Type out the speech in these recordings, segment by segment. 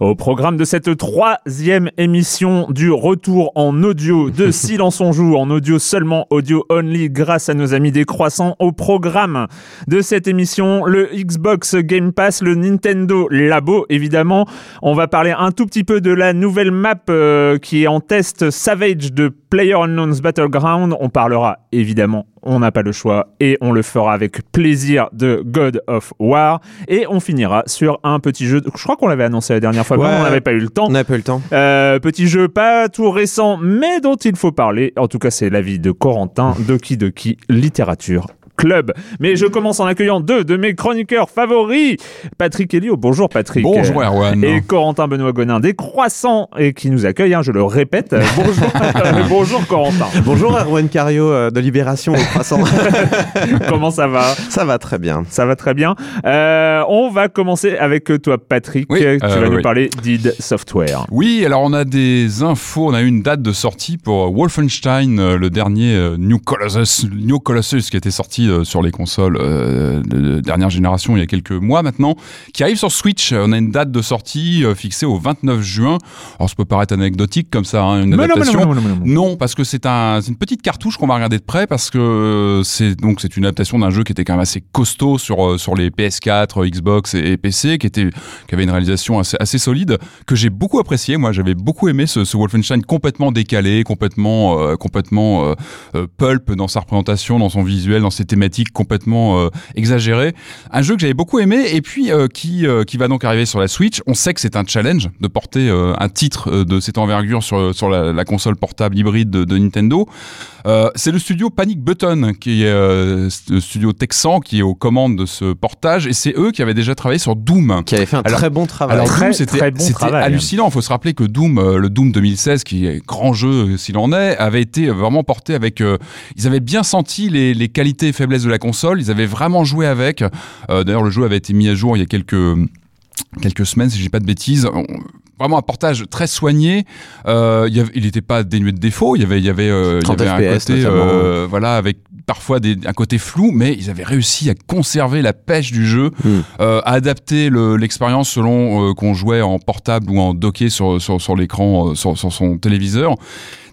Au programme de cette troisième émission du retour en audio de Silence on joue, en audio seulement, audio only, grâce à nos amis des croissants. Au programme de cette émission, le Xbox Game Pass, le Nintendo Labo, évidemment. On va parler un tout petit peu de la nouvelle map euh, qui est en test Savage de Player Unknown's Battleground. On parlera évidemment on n'a pas le choix et on le fera avec plaisir de God of War. Et on finira sur un petit jeu, je crois qu'on l'avait annoncé la dernière fois, mais on n'avait pas eu le temps. On n'a pas eu le temps. Euh, petit jeu pas tout récent, mais dont il faut parler. En tout cas, c'est l'avis de Corentin, Doki Doki Littérature club. Mais je commence en accueillant deux de mes chroniqueurs favoris. Patrick Elio, bonjour Patrick. Bonjour Erwan. Et Corentin Benoît Gonin des Croissants et qui nous accueille, hein, je le répète. Bonjour, bonjour Corentin. Bonjour Erwan Cario euh, de Libération aux Croissants. Comment ça va? Ça va très bien. Ça va très bien. Euh, on va commencer avec toi Patrick. tu euh, vas nous parler d'id Software. Oui, alors on a des infos, on a une date de sortie pour Wolfenstein, le dernier New Colossus, New Colossus qui était sorti euh, sur les consoles euh, de dernière génération il y a quelques mois maintenant, qui arrive sur Switch. On a une date de sortie euh, fixée au 29 juin. Alors ça peut paraître anecdotique comme ça, hein, une adaptation. Non, parce que c'est un, une petite cartouche qu'on va regarder de près parce que c'est donc c'est une adaptation d'un jeu qui était quand même assez costaud sur sur les PS4, Xbox et, PC, qui était qui avait une réalisation assez, assez solide que j'ai beaucoup apprécié. Moi, j'avais beaucoup aimé ce, ce, Wolfenstein complètement décalé, complètement complètement pulp dans sa représentation, dans son visuel, dans ses thématiques complètement euh, exagéré. Un jeu que j'avais beaucoup aimé et puis euh, qui, euh, qui va donc arriver sur la Switch. On sait que c'est un challenge de porter un titre de cette envergure sur, sur la, console portable hybride de, Nintendo. c'est le studio Panic Button, qui est le studio texan qui est aux commandes de ce portage, et c'est eux qui avaient déjà travaillé sur Doom. Qui avait fait un très bon travail. Alors très, c'était bon hallucinant. Il faut se rappeler que Doom, le Doom 2016, qui est grand jeu s'il en est, avait été vraiment porté avec. ils avaient bien senti les, les qualités de la console. Ils avaient vraiment joué avec. Euh, d'ailleurs, le jeu avait été mis à jour il y a quelques quelques semaines, si je dis pas de bêtises. Vraiment un portage très soigné. Euh, il n'était pas dénué de défauts. Il y avait, il y avait, euh, il y avait un côté, voilà, avec parfois des, un côté flou, mais ils avaient réussi à conserver la pêche du jeu, hmm. à adapter l'expérience selon qu'on jouait en portable ou en docké sur, sur, sur l'écran, sur, sur, son téléviseur.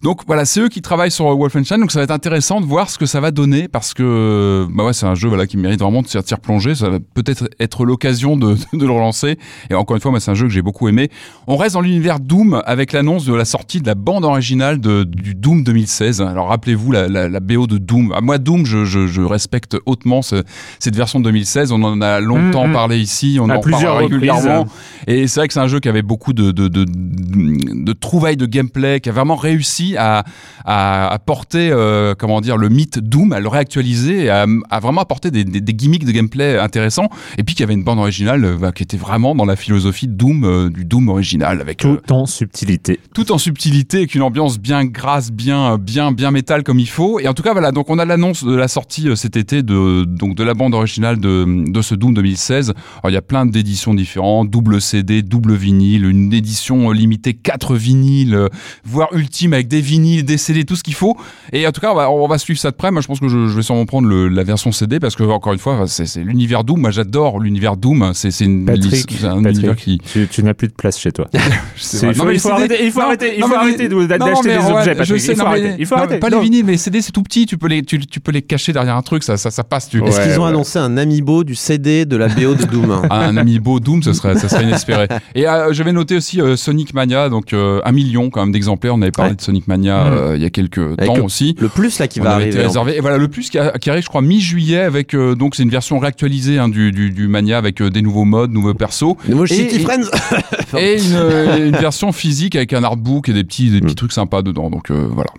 Donc voilà, c'est eux qui travaillent sur Wolfenstein, donc ça va être intéressant de voir ce que ça va donner parce que bah ouais, c'est un jeu voilà qui mérite vraiment de se tirer plonger. Ça va peut-être être, l'occasion de, de, le relancer. Et encore une fois, moi c'est un jeu que j'ai beaucoup aimé. On reste dans l'univers Doom avec l'annonce de la sortie de la bande originale de, du Doom 2016. Alors rappelez-vous la, la, la, BO de Doom. Ah, moi Doom, je, je, je respecte hautement ce, cette version de 2016. On en a longtemps mm, mm. parlé ici, on en parle régulièrement. Et c'est vrai que c'est un jeu qui avait beaucoup de, de, de, de trouvailles de gameplay, qui a vraiment réussi réussi à, à, à porter, euh, comment dire, le mythe Doom, à le réactualiser, et à, à vraiment apporter des, des, des gimmicks de gameplay intéressants, et puis qu'il y avait une bande originale euh, bah, qui était vraiment dans la philosophie Doom, euh, du Doom original, avec Tout en subtilité. tout en subtilité, avec une ambiance bien grasse, bien, bien, bien métal comme il faut. Et en tout cas, voilà, donc on a l'annonce de la sortie cet été de, donc de la bande originale de, de ce Doom 2016. Alors, il y a plein d'éditions différentes, double CD, double vinyle, une édition limitée 4 vinyles, voire ultime avec des vinyles, des CD, tout ce qu'il faut. Et en tout cas, on va, on va suivre ça de près. Moi, je pense que je, je vais sûrement prendre le- la version CD parce que, encore une fois, c'est l'univers Doom. Moi, j'adore l'univers Doom. C'est une Patrick, c'est un Patrick, univers qui. tu, tu n'as plus de place chez toi. il faut- Non, mais il faut les CD arrêter- il faut non, arrêter- non, d'acheter des ouais, objets, Je sais, Il faut non, mais- arrêter. Il faut non, arrêter. Pas Non. les vinyles, mais les CD, c'est tout petit. Tu peux les, tu, tu peux les cacher derrière un truc. Ça, ça, ça passe. Tu, Ouais. Est-ce qu'ils ont annoncé un amiibo du CD de la BO de Doom un amiibo Doom, ce serait, ça serait inespéré. Et euh, j'avais noté aussi euh, Sonic Mania, donc euh, un million quand même d'exemplaires. On avait parlé de Sonic Mania Mm. euh, il y a quelques Avec temps le- aussi. Le plus là qui On va arriver. réservé. Et voilà, le plus qui, a- qui arrive, je crois, mi-juillet avec euh, donc c'est une version réactualisée hein, du, du, du Mania avec euh, des nouveaux modes, nouveaux persos. Nouveau Et- et- Friends Et une, une version physique avec un artbook et des petits, des petits Mm. trucs sympas dedans. Donc euh, voilà.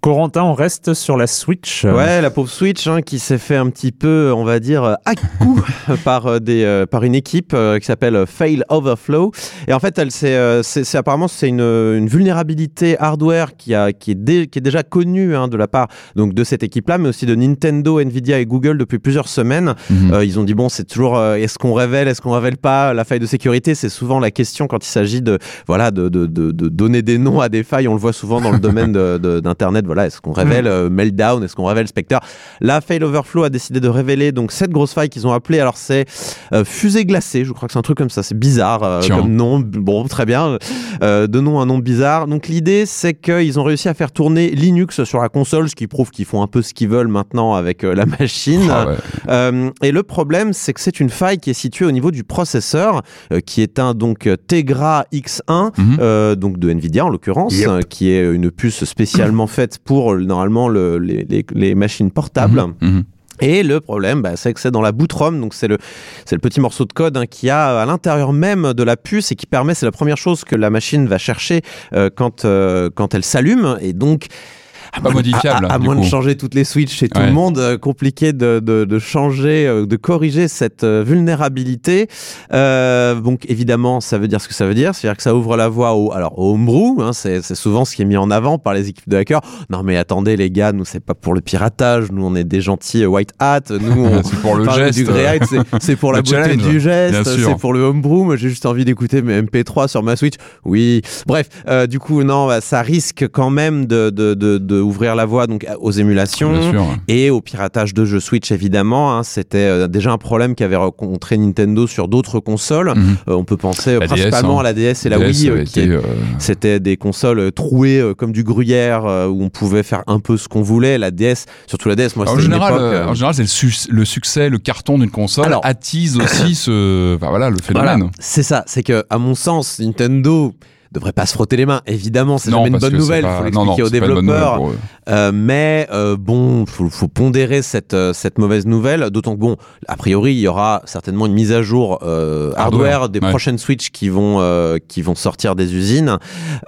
Corentin, on reste sur la Switch. Ouais, la pauvre Switch hein, qui s'est fait un petit peu, on va dire, à coup par, euh, des, euh, par une équipe euh, qui s'appelle Fail Overflow. Et en fait, elle, c'est, euh, c'est, c'est- apparemment, c'est une, une vulnérabilité hardware qui, a, qui, est dé- qui est déjà connue hein, de la part donc, de cette équipe-là, mais aussi de Nintendo, Nvidia et Google depuis plusieurs semaines. Mhm. Euh, ils ont dit bon, c'est toujours euh, est-ce qu'on révèle, est-ce qu'on révèle pas la faille de sécurité? C'est souvent la question quand il s'agit de voilà de, de, de, de donner des noms à des failles. On le voit souvent dans le domaine de- de- d'internet. Voilà, est-ce qu'on révèle euh, Meltdown, est-ce qu'on révèle Spectre? La Fail Overflow a décidé de révéler donc cette grosse faille qu'ils ont appelée. Alors c'est euh, fusée glacée. Je crois que c'est un truc comme ça. C'est bizarre euh, comme nom. Bon, très bien. Donnons un nom bizarre. Donc l'idée c'est qu'ils ont réussi à faire tourner Linux sur la console, ce qui prouve qu'ils font un peu ce qu'ils veulent maintenant avec la machine. Ah ouais. Et le problème, c'est que c'est une faille qui est située au niveau du processeur, qui est un donc Tegra X1, Mhm. euh, donc de Nvidia en l'occurrence, Yep. qui est une puce spécialement faite pour euh, normalement le- les, les- les machines portables. Mhm. Mhm. Et le problème, bah, c'est que c'est dans la boot ROM, donc c'est le, c'est le petit morceau de code hein, qui a à l'intérieur même de la puce et qui permet, c'est la première chose que la machine va chercher euh, quand, euh, quand elle s'allume. Et donc, à Pas moins- modifiable, À, moins de changer toutes les switches chez tout le monde, euh, compliqué de, de, de changer, euh, de corriger cette euh, vulnérabilité. Euh, donc évidemment, ça veut dire ce que ça veut dire, c'est-à-dire que ça ouvre la voie au, alors au homebrew. Hein, c'est, souvent ce qui est mis en avant par les équipes de hackers. Non mais attendez les gars, nous c'est pas pour le piratage, nous on est des gentils white hat, nous on C'est pour le geste. c'est, pour la beauté du geste, c'est pour le homebrew. Moi j'ai juste envie d'écouter mes MP3 sur ma Switch. Oui, bref, euh, du coup non, bah, ça risque quand même de, de, de, de ouvrir la voie donc aux émulations. Et au piratage de jeux Switch, évidemment, hein, c'était euh, déjà un problème qu'avait rencontré Nintendo sur d'autres consoles. Mhm. Euh, on peut penser euh, DS, principalement hein. à la DS et la DS Wii, qui c'était des consoles trouées comme du gruyère, où on pouvait faire un peu ce qu'on voulait. La DS, surtout la DS, moi, en une général, époque, en général, c'est le, su- le succès, le carton d'une console Alors- attise aussi ce, enfin, voilà, le Voilà, phénomène. c'est ça. C'est que, à mon sens, Nintendo devrait pas se frotter les mains. Évidemment, c'est jamais une bonne nouvelle. pas- Il faut l'expliquer aux développeurs. Euh, mais euh, bon, faut, faut pondérer cette euh, cette mauvaise nouvelle. D'autant que bon, a priori, il y aura certainement une mise à jour euh, hardware, Hardware, des ouais. prochaines Switch qui vont euh, qui vont sortir des usines.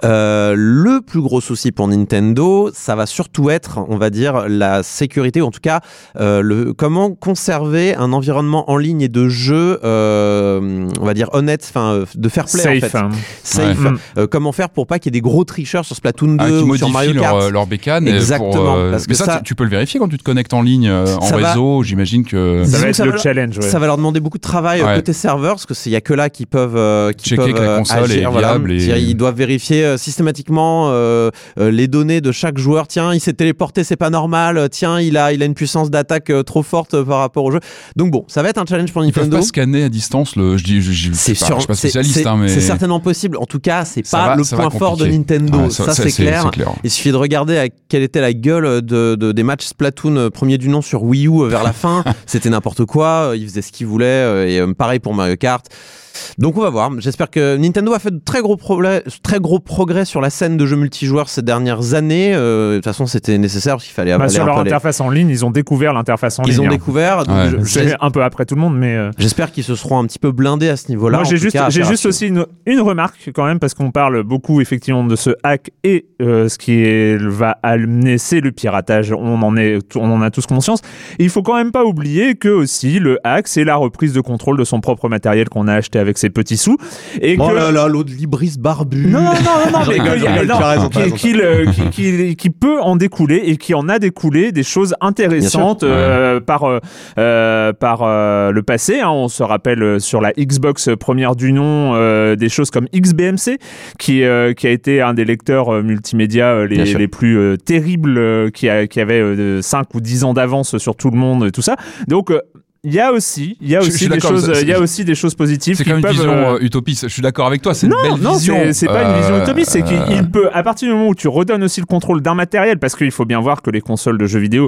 Euh, le plus gros souci pour Nintendo, ça va surtout être, on va dire, la sécurité, ou en tout cas, euh, le comment conserver un environnement en ligne et de jeu, euh, on va dire honnête, enfin euh, de fair play Safe. en fait. hein. Safe. Euh, comment faire pour pas qu'il y ait des gros tricheurs sur Splatoon 2 Ah, qui ou sur modifient Mario leur, Kart euh, leur bécane. et Exactement, Pour, euh, parce mais que ça, ça- tu, tu peux le vérifier quand tu te connectes en ligne, euh, en va- réseau. J'imagine que. Ça va être ça le va- challenge. ouais. Ça va leur demander beaucoup de travail euh, Ouais. côté serveur, parce que c'est il y a que là qui peuvent euh, qui Checker peuvent que la euh, console agir, est voilà. viable et- Ils doivent vérifier euh, systématiquement euh, euh, les données de chaque joueur. Tiens, il s'est téléporté, c'est pas normal. Euh, Tiens, il a il a une puissance d'attaque euh, trop forte euh, par rapport au jeu. Donc bon, ça va être un challenge pour Ils peuvent Nintendo. pas scanner à distance le. Je dis, je, je, je sais pas, sûr, je suis pas c'est- spécialiste, c'est hein, mais. c'est certainement possible. En tout cas, c'est Pas va- le point fort de. Nintendo. Ouais, ça, c'est clair. c'est clair. Il suffit de regarder à quelle était la gueule de, de- des matchs Splatoon euh, premier du nom sur Wii U euh, vers la fin. C'était n'importe quoi. euh, Ils faisaient ce qu'ils voulaient. Et pareil pour Mario Kart. Donc on va voir. J'espère que Nintendo a fait de très gros, problè- très gros progrès sur la scène de jeux multijoueurs ces dernières années. Euh, de toute façon, c'était nécessaire parce qu'il fallait Bah, sur leur les- interface en ligne, ils ont découvert l'interface en Ils ligne. ont hein. découvert. Ouais. je- un peu après tout le monde, mais. euh, J'espère qu'ils se seront un petit peu blindés à ce niveau-là. Moi, j'ai juste, cas, aussi une, une remarque quand même, parce qu'on parle beaucoup effectivement de ce hack et euh, ce qui est, va amener, c'est le piratage. On en, est, on en a tous conscience. Et il faut quand même pas oublier que aussi le hack, c'est la reprise de contrôle de son propre matériel qu'on a acheté avec ses petits sous. Et Oh que... là là, l'autre libris barbu. Non, non, non, non, mais qui- peut en découler et qui en a découlé des choses intéressantes euh, par, euh, par euh, le passé. hein. On se rappelle sur la Xbox première du nom des choses comme XBMC, qui, qui a été un des lecteurs multimédia les, plus terribles, qui, a, qui avait euh, 5 ou 10 ans d'avance sur tout le monde et tout ça. Donc, il y a aussi, il y a Je- je aussi des choses, il y a aussi des choses positives C'est quand même une vision euh, euh, utopiste. Je suis d'accord avec toi. C'est une non, belle non, vision. c'est- c'est pas une vision Euh, utopiste, c'est qu'il euh, peut, à partir du moment où tu redonnes aussi le contrôle d'un matériel, parce qu'il faut bien voir que les consoles de jeux vidéo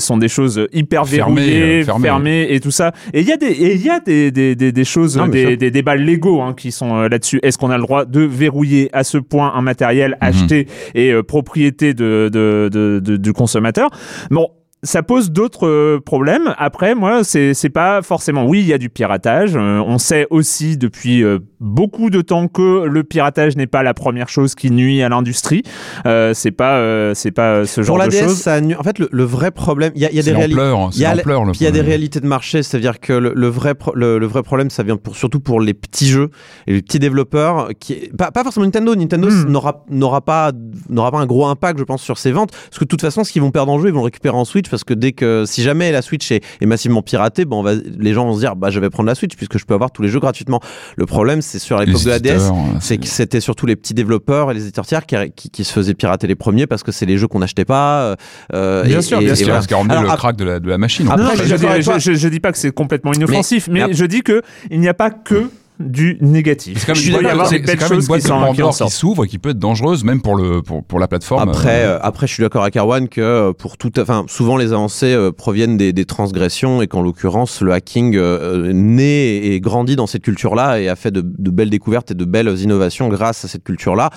sont des choses hyper verrouillées, fermées. et tout ça. Et il y a des, et il y a des, des, des, des choses, Non, des, des débats légaux hein, qui sont là-dessus. Est-ce qu'on a le droit de verrouiller à ce point un matériel Mhm. acheté et euh, propriété de, de, de, de- du consommateur? Bon. Ça pose d'autres euh, problèmes. Après, moi, c'est pas forcément. Oui, il y a du piratage. Euh, on sait aussi depuis euh, beaucoup de temps que le piratage n'est pas la première chose qui nuit à l'industrie. Euh, c'est pas, euh, c'est pas ce genre Pour la de DS, choses. ça nu- en fait, le, le vrai problème, il y a, y a des réalités. Il y a le- l'ampleur. le Puis il y a des réalités de marché, c'est-à-dire que le, le vrai pro- le, le vrai problème, ça vient pour, surtout pour les petits jeux et les petits développeurs, qui pas, pas forcément Nintendo. Nintendo Hmm. n'aura n'aura pas n'aura pas un gros impact, je pense, sur ses ventes, parce que de toute façon, ce qu'ils vont perdre en jeu, ils vont le récupérer en Switch, parce que dès que si jamais la Switch est, est massivement piratée, bon, on va, les gens vont se dire, bah, je vais prendre la Switch puisque je peux avoir tous les jeux gratuitement. Le problème, c'est sur l'époque de la DS, c'est que c'était surtout les petits développeurs et les éditeurs tiers qui, qui, qui se faisaient pirater les premiers parce que c'est les jeux qu'on n'achetait pas. euh, Bien et- sûr, bien et sûr. voilà. ce qui a rendu Alors, le ap- crack de la, de la machine. Après, Non, je je, dis- toi. je, je- je dis pas que c'est complètement inoffensif, mais, mais- je dis que il n'y a pas que du négatif. C'est quand Je même suis une boîte- de qui s'ouvre et qui peut être dangereuse même pour le pour, pour la plateforme. Après, Euh, euh, après, je suis d'accord avec Erwan que euh, pour tout, enfin, souvent les avancées euh, proviennent des, des transgressions et qu'en l'occurrence, le hacking euh, euh, naît et grandit dans cette culture-là et a fait de, de belles découvertes et de belles innovations grâce à cette culture-là.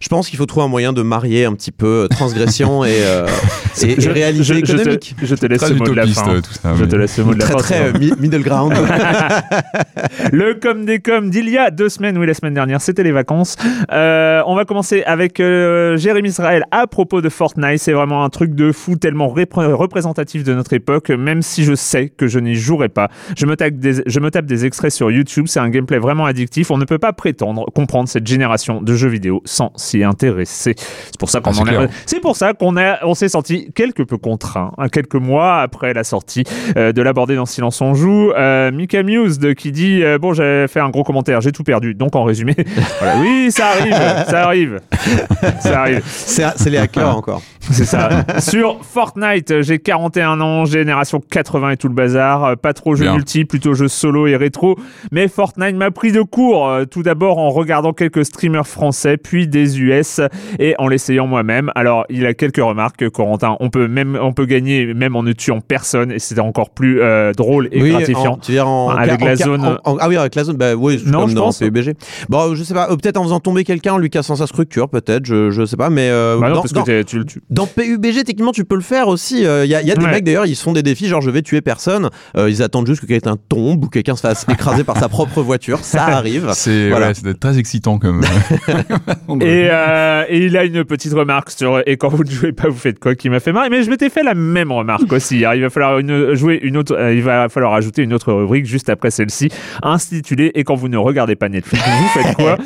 Je pense qu'il faut trouver un moyen de marier un petit peu euh, transgression et, euh, et, et Je- réalité je- je te-. Je laisse très ce mot de la fin. tout ça. Je mais- te laisse ce mot de la Très fin. très euh, mi- middle ground. Le com des coms d'il y a deux semaines, oui, la semaine dernière, c'était les vacances. Euh, on va commencer avec euh, Jérémy Israël à propos de Fortnite. C'est vraiment un truc de fou, tellement repré- représentatif de notre époque, même si je sais que je n'y jouerai pas. Je me, tape des, je me tape des extraits sur YouTube, c'est un gameplay vraiment addictif. On ne peut pas prétendre comprendre cette génération de jeux vidéo sans s'y intéresser. C'est pour ça qu'on Ah, c'est a- pour ça qu'on a, on s'est senti quelque peu contraint, hein, quelques mois après la sortie euh, de l'aborder dans Silence on joue. Euh, Mika Mused qui dit euh, bon j'ai fait un gros commentaire, j'ai tout perdu. Donc en résumé, voilà, oui ça arrive, ça arrive, ça arrive. C'est c'est les hackers encore. C'est ça. Sur Fortnite, j'ai 41 ans, génération 80 et tout le bazar. Euh, Pas trop jeu Bien. multi, plutôt jeu solo et rétro. Mais Fortnite m'a pris de court. Euh, Tout d'abord en regardant quelques streamers français, puis des US et en l'essayant moi-même. Alors, il a quelques remarques, Corentin. On peut même, on peut gagner même en ne tuant personne et c'était encore plus euh, drôle et oui, gratifiant. en- tu veux dire en, Avec en- la zone- ah oui, avec la zone. Bah oui, Non, comme je dans pense. PUBG. Bon, je sais pas. euh, peut-être en faisant tomber quelqu'un, en lui cassant sa structure, peut-être. Je, je sais pas. Mais euh, Bah non, dans, parce dans- que tu le tues. Dans PUBG, techniquement, tu peux le faire aussi. Il y, a, y a des mecs d'ailleurs, ils se font des défis, genre je vais tuer personne. Euh, ils attendent juste que quelqu'un tombe ou que quelqu'un se fasse écraser par sa propre voiture. Ça arrive. C'est Voilà. ouais, c'est très excitant comme. Et, euh, et il a une petite remarque sur et quand vous ne jouez pas, vous faites quoi qui m'a fait marrer. Mais je m'étais fait la même remarque aussi. Alors, il va falloir une, jouer une autre, euh, il va falloir ajouter une autre rubrique juste après celle-ci, intitulée Et quand vous ne regardez pas Netflix, vous faites quoi?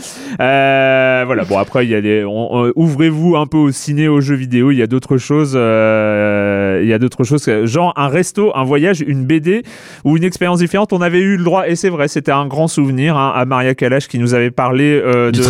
Euh, Voilà. Bon après, il y a on- on- ouvrez-vous un peu au ciné, aux jeux vidéo. Il y a d'autres choses. euh, il y a d'autres choses, genre un resto, un voyage, une BD ou une expérience différente. On avait eu le droit et c'est vrai, c'était un grand souvenir hein, à Maria Kalash qui nous avait parlé euh, d'une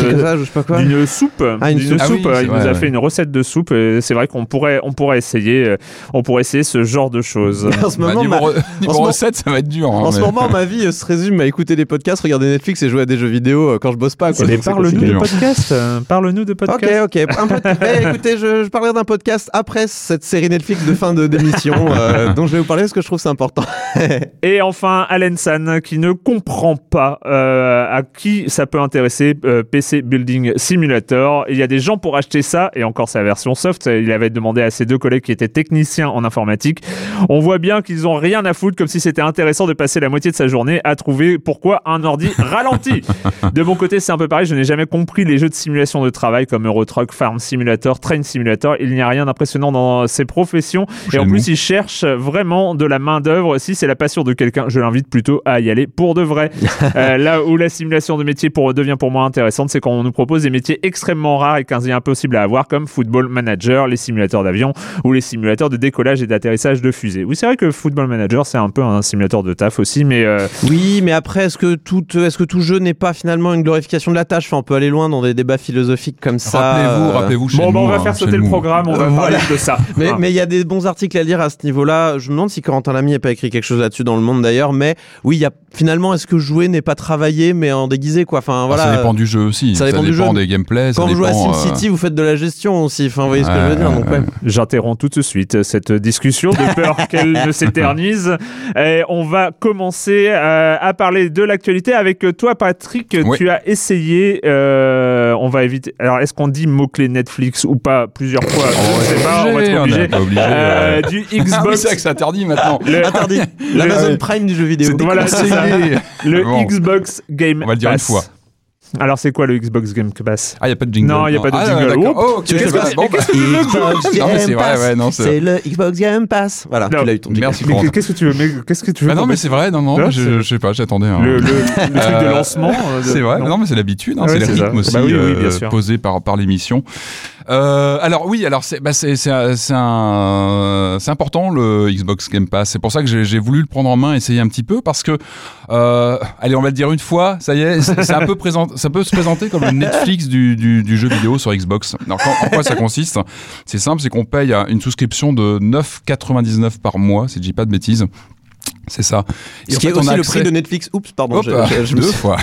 soupe Ah, une D'une soupe. Ah oui, soupe, il vrai, nous a ouais. fait une recette de soupe. C'est vrai qu'on pourrait, on pourrait essayer, euh, on pourrait essayer ce genre de choses. En ce Bah, moment, niveau ma- ce moment- recette, ça va être dur. hein, En ce moment, ma vie se résume à écouter des podcasts, regarder Netflix et jouer à des jeux vidéo euh, quand je bosse pas. Quoi. Mais parle-nous de podcast. Parle-nous de podcast. Ok, ok. Un Eh, écoutez, je, je parlerai d'un podcast après cette série Netflix de fin de d'émission, euh, dont je vais vous parler parce que je trouve c'est important. Et enfin, Alan San, qui ne comprend pas euh, à qui ça peut intéresser euh, PC Building Simulator. Il y a des gens pour acheter ça, et encore sa version soft. Il avait demandé à ses deux collègues qui étaient techniciens en informatique. On voit bien qu'ils ont rien à foutre, comme si c'était intéressant de passer la moitié de sa journée à trouver pourquoi un ordi ralentit. De mon côté, c'est un peu pareil. Je n'ai jamais compris les jeux de simulation de travail comme Eurotruck, Farm Simulator, Train Simulator. Il n'y a rien d'impressionnant dans ces professions. Et en plus, ils cherchent vraiment de la main-d'œuvre. Si c'est la passion de quelqu'un, je l'invite plutôt à y aller pour de vrai. Euh, là où la simulation de métier pour, devient pour moi intéressante, c'est quand on nous propose des métiers extrêmement rares et quasi impossibles à avoir, comme Football Manager, les simulateurs d'avion ou les simulateurs de décollage et d'atterrissage de fusées. Oui, c'est vrai que Football Manager, c'est un peu un simulateur de taf aussi, mais euh, Oui, mais après, est-ce que tout, est-ce que tout jeu n'est pas finalement une glorification de la tâche? Enfin, on peut aller loin dans des débats philosophiques comme ça. Rappelez-vous, euh, rappelez-vous chez bon, bah, on va hein, faire sauter le nous. programme, on va Euh, parler de ça. Mais Ah. il y a des bons articles à lire à ce niveau-là. Je me demande si Corentin Lamy n'a pas écrit quelque chose là-dessus dans le monde d'ailleurs. Mais oui, il y a finalement, est-ce que jouer n'est pas travailler mais en déguisé quoi? Enfin Ah, voilà. Ça dépend du jeu aussi. ça Ça, dépend dépend, du jeu. des gameplays. ça Quand vous jouez à dépend, euh, SimCity, vous faites de la gestion aussi. Enfin, vous voyez ce que je veux dire. Donc, ouais. J'interromps tout de suite cette discussion de peur qu'elle ne s'éternise. Et on va commencer euh, à parler de l'actualité avec toi, Patrick. Oui. Tu as essayé. euh, on va éviter. Alors, est-ce qu'on dit mot-clé Netflix ou pas plusieurs fois? Je ne sais pas. On va être on obligé. n'est pas obligé. Euh, ouais. du Ah oui, Xbox. c'est vrai que c'est interdit maintenant. le, Interdit. L'Amazon le- Prime du jeu vidéo. C'est- voilà, c'est le Bon. Xbox Game On va le dire une Pass. fois. Alors, c'est quoi le Xbox Game Pass? Ah, il n'y a pas de jingle. Non, y a pas de Ah, jingle. Oh, Oh, ok. qu'est-ce que bah, c'est- bon, bah, Xbox Non, mais c'est Pass? le Xbox Game Pass. Voilà, Non. tu l'as eu ton jingle. Merci, Mais qu'est-ce que tu veux? Mais qu'est-ce que tu veux Ah non, mais c'est vrai, non, non, Non, je, je sais pas, j'attendais. le, le, le truc de Euh, lancement. euh, de- C'est vrai, non. non, mais c'est l'habitude, hein, Ouais, c'est le rythme aussi Bah euh, posé par, par l'émission. Euh, alors oui, alors c'est bah, un- c'est important le Xbox Game Pass. C'est pour ça que j'ai voulu le prendre en main, essayer un petit peu parce que euh, allez, on va le dire une fois, ça y est, c'est un peu ça peut se présenter comme le Netflix du, du, jeu vidéo sur Xbox. Alors quand- en quoi ça consiste? C'est simple, c'est qu'on paye une souscription de 9,99 par mois, si je dis pas de bêtises. C'est ça. Et Ce qui est aussi le prix de Netflix. Oups, pardon. Hop, je deux fois.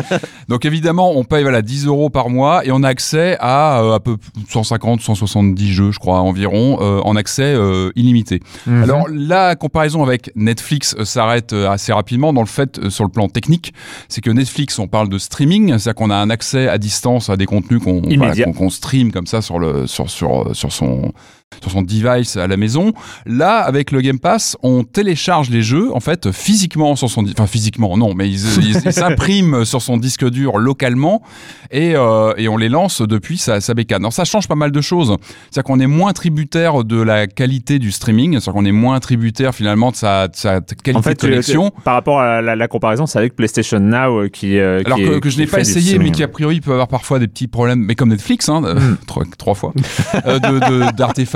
Donc évidemment, on paye voilà 10 euros par mois et on a accès à euh, à peu 150, 170 jeux, je crois environ, euh, en accès euh, illimité. Mhm. Alors la comparaison avec Netflix euh, s'arrête assez rapidement dans le fait sur le plan technique, c'est que Netflix, on parle de streaming, c'est-à-dire qu'on a un accès à distance à des contenus qu'on voilà, stream comme ça sur le sur sur sur son sur son device à la maison. Là, avec le Game Pass, on télécharge les jeux en fait physiquement sur son, enfin physiquement non, mais ils s'impriment sur son disque dur localement et euh, et on les lance depuis sa, sa bécane. Alors ça change pas mal de choses. C'est-à-dire qu'on est moins tributaire de la qualité du streaming, c'est-à-dire qu'on est moins tributaire finalement de sa, de sa qualité En fait, de connexion. tu- par rapport à la, la comparaison, c'est avec PlayStation Now euh, qui. euh, Alors qui que, est- que je n'ai pas essayé, mais qui a priori peut avoir parfois des petits problèmes, mais comme Netflix, hein, euh, Mm. trois, trois fois, euh,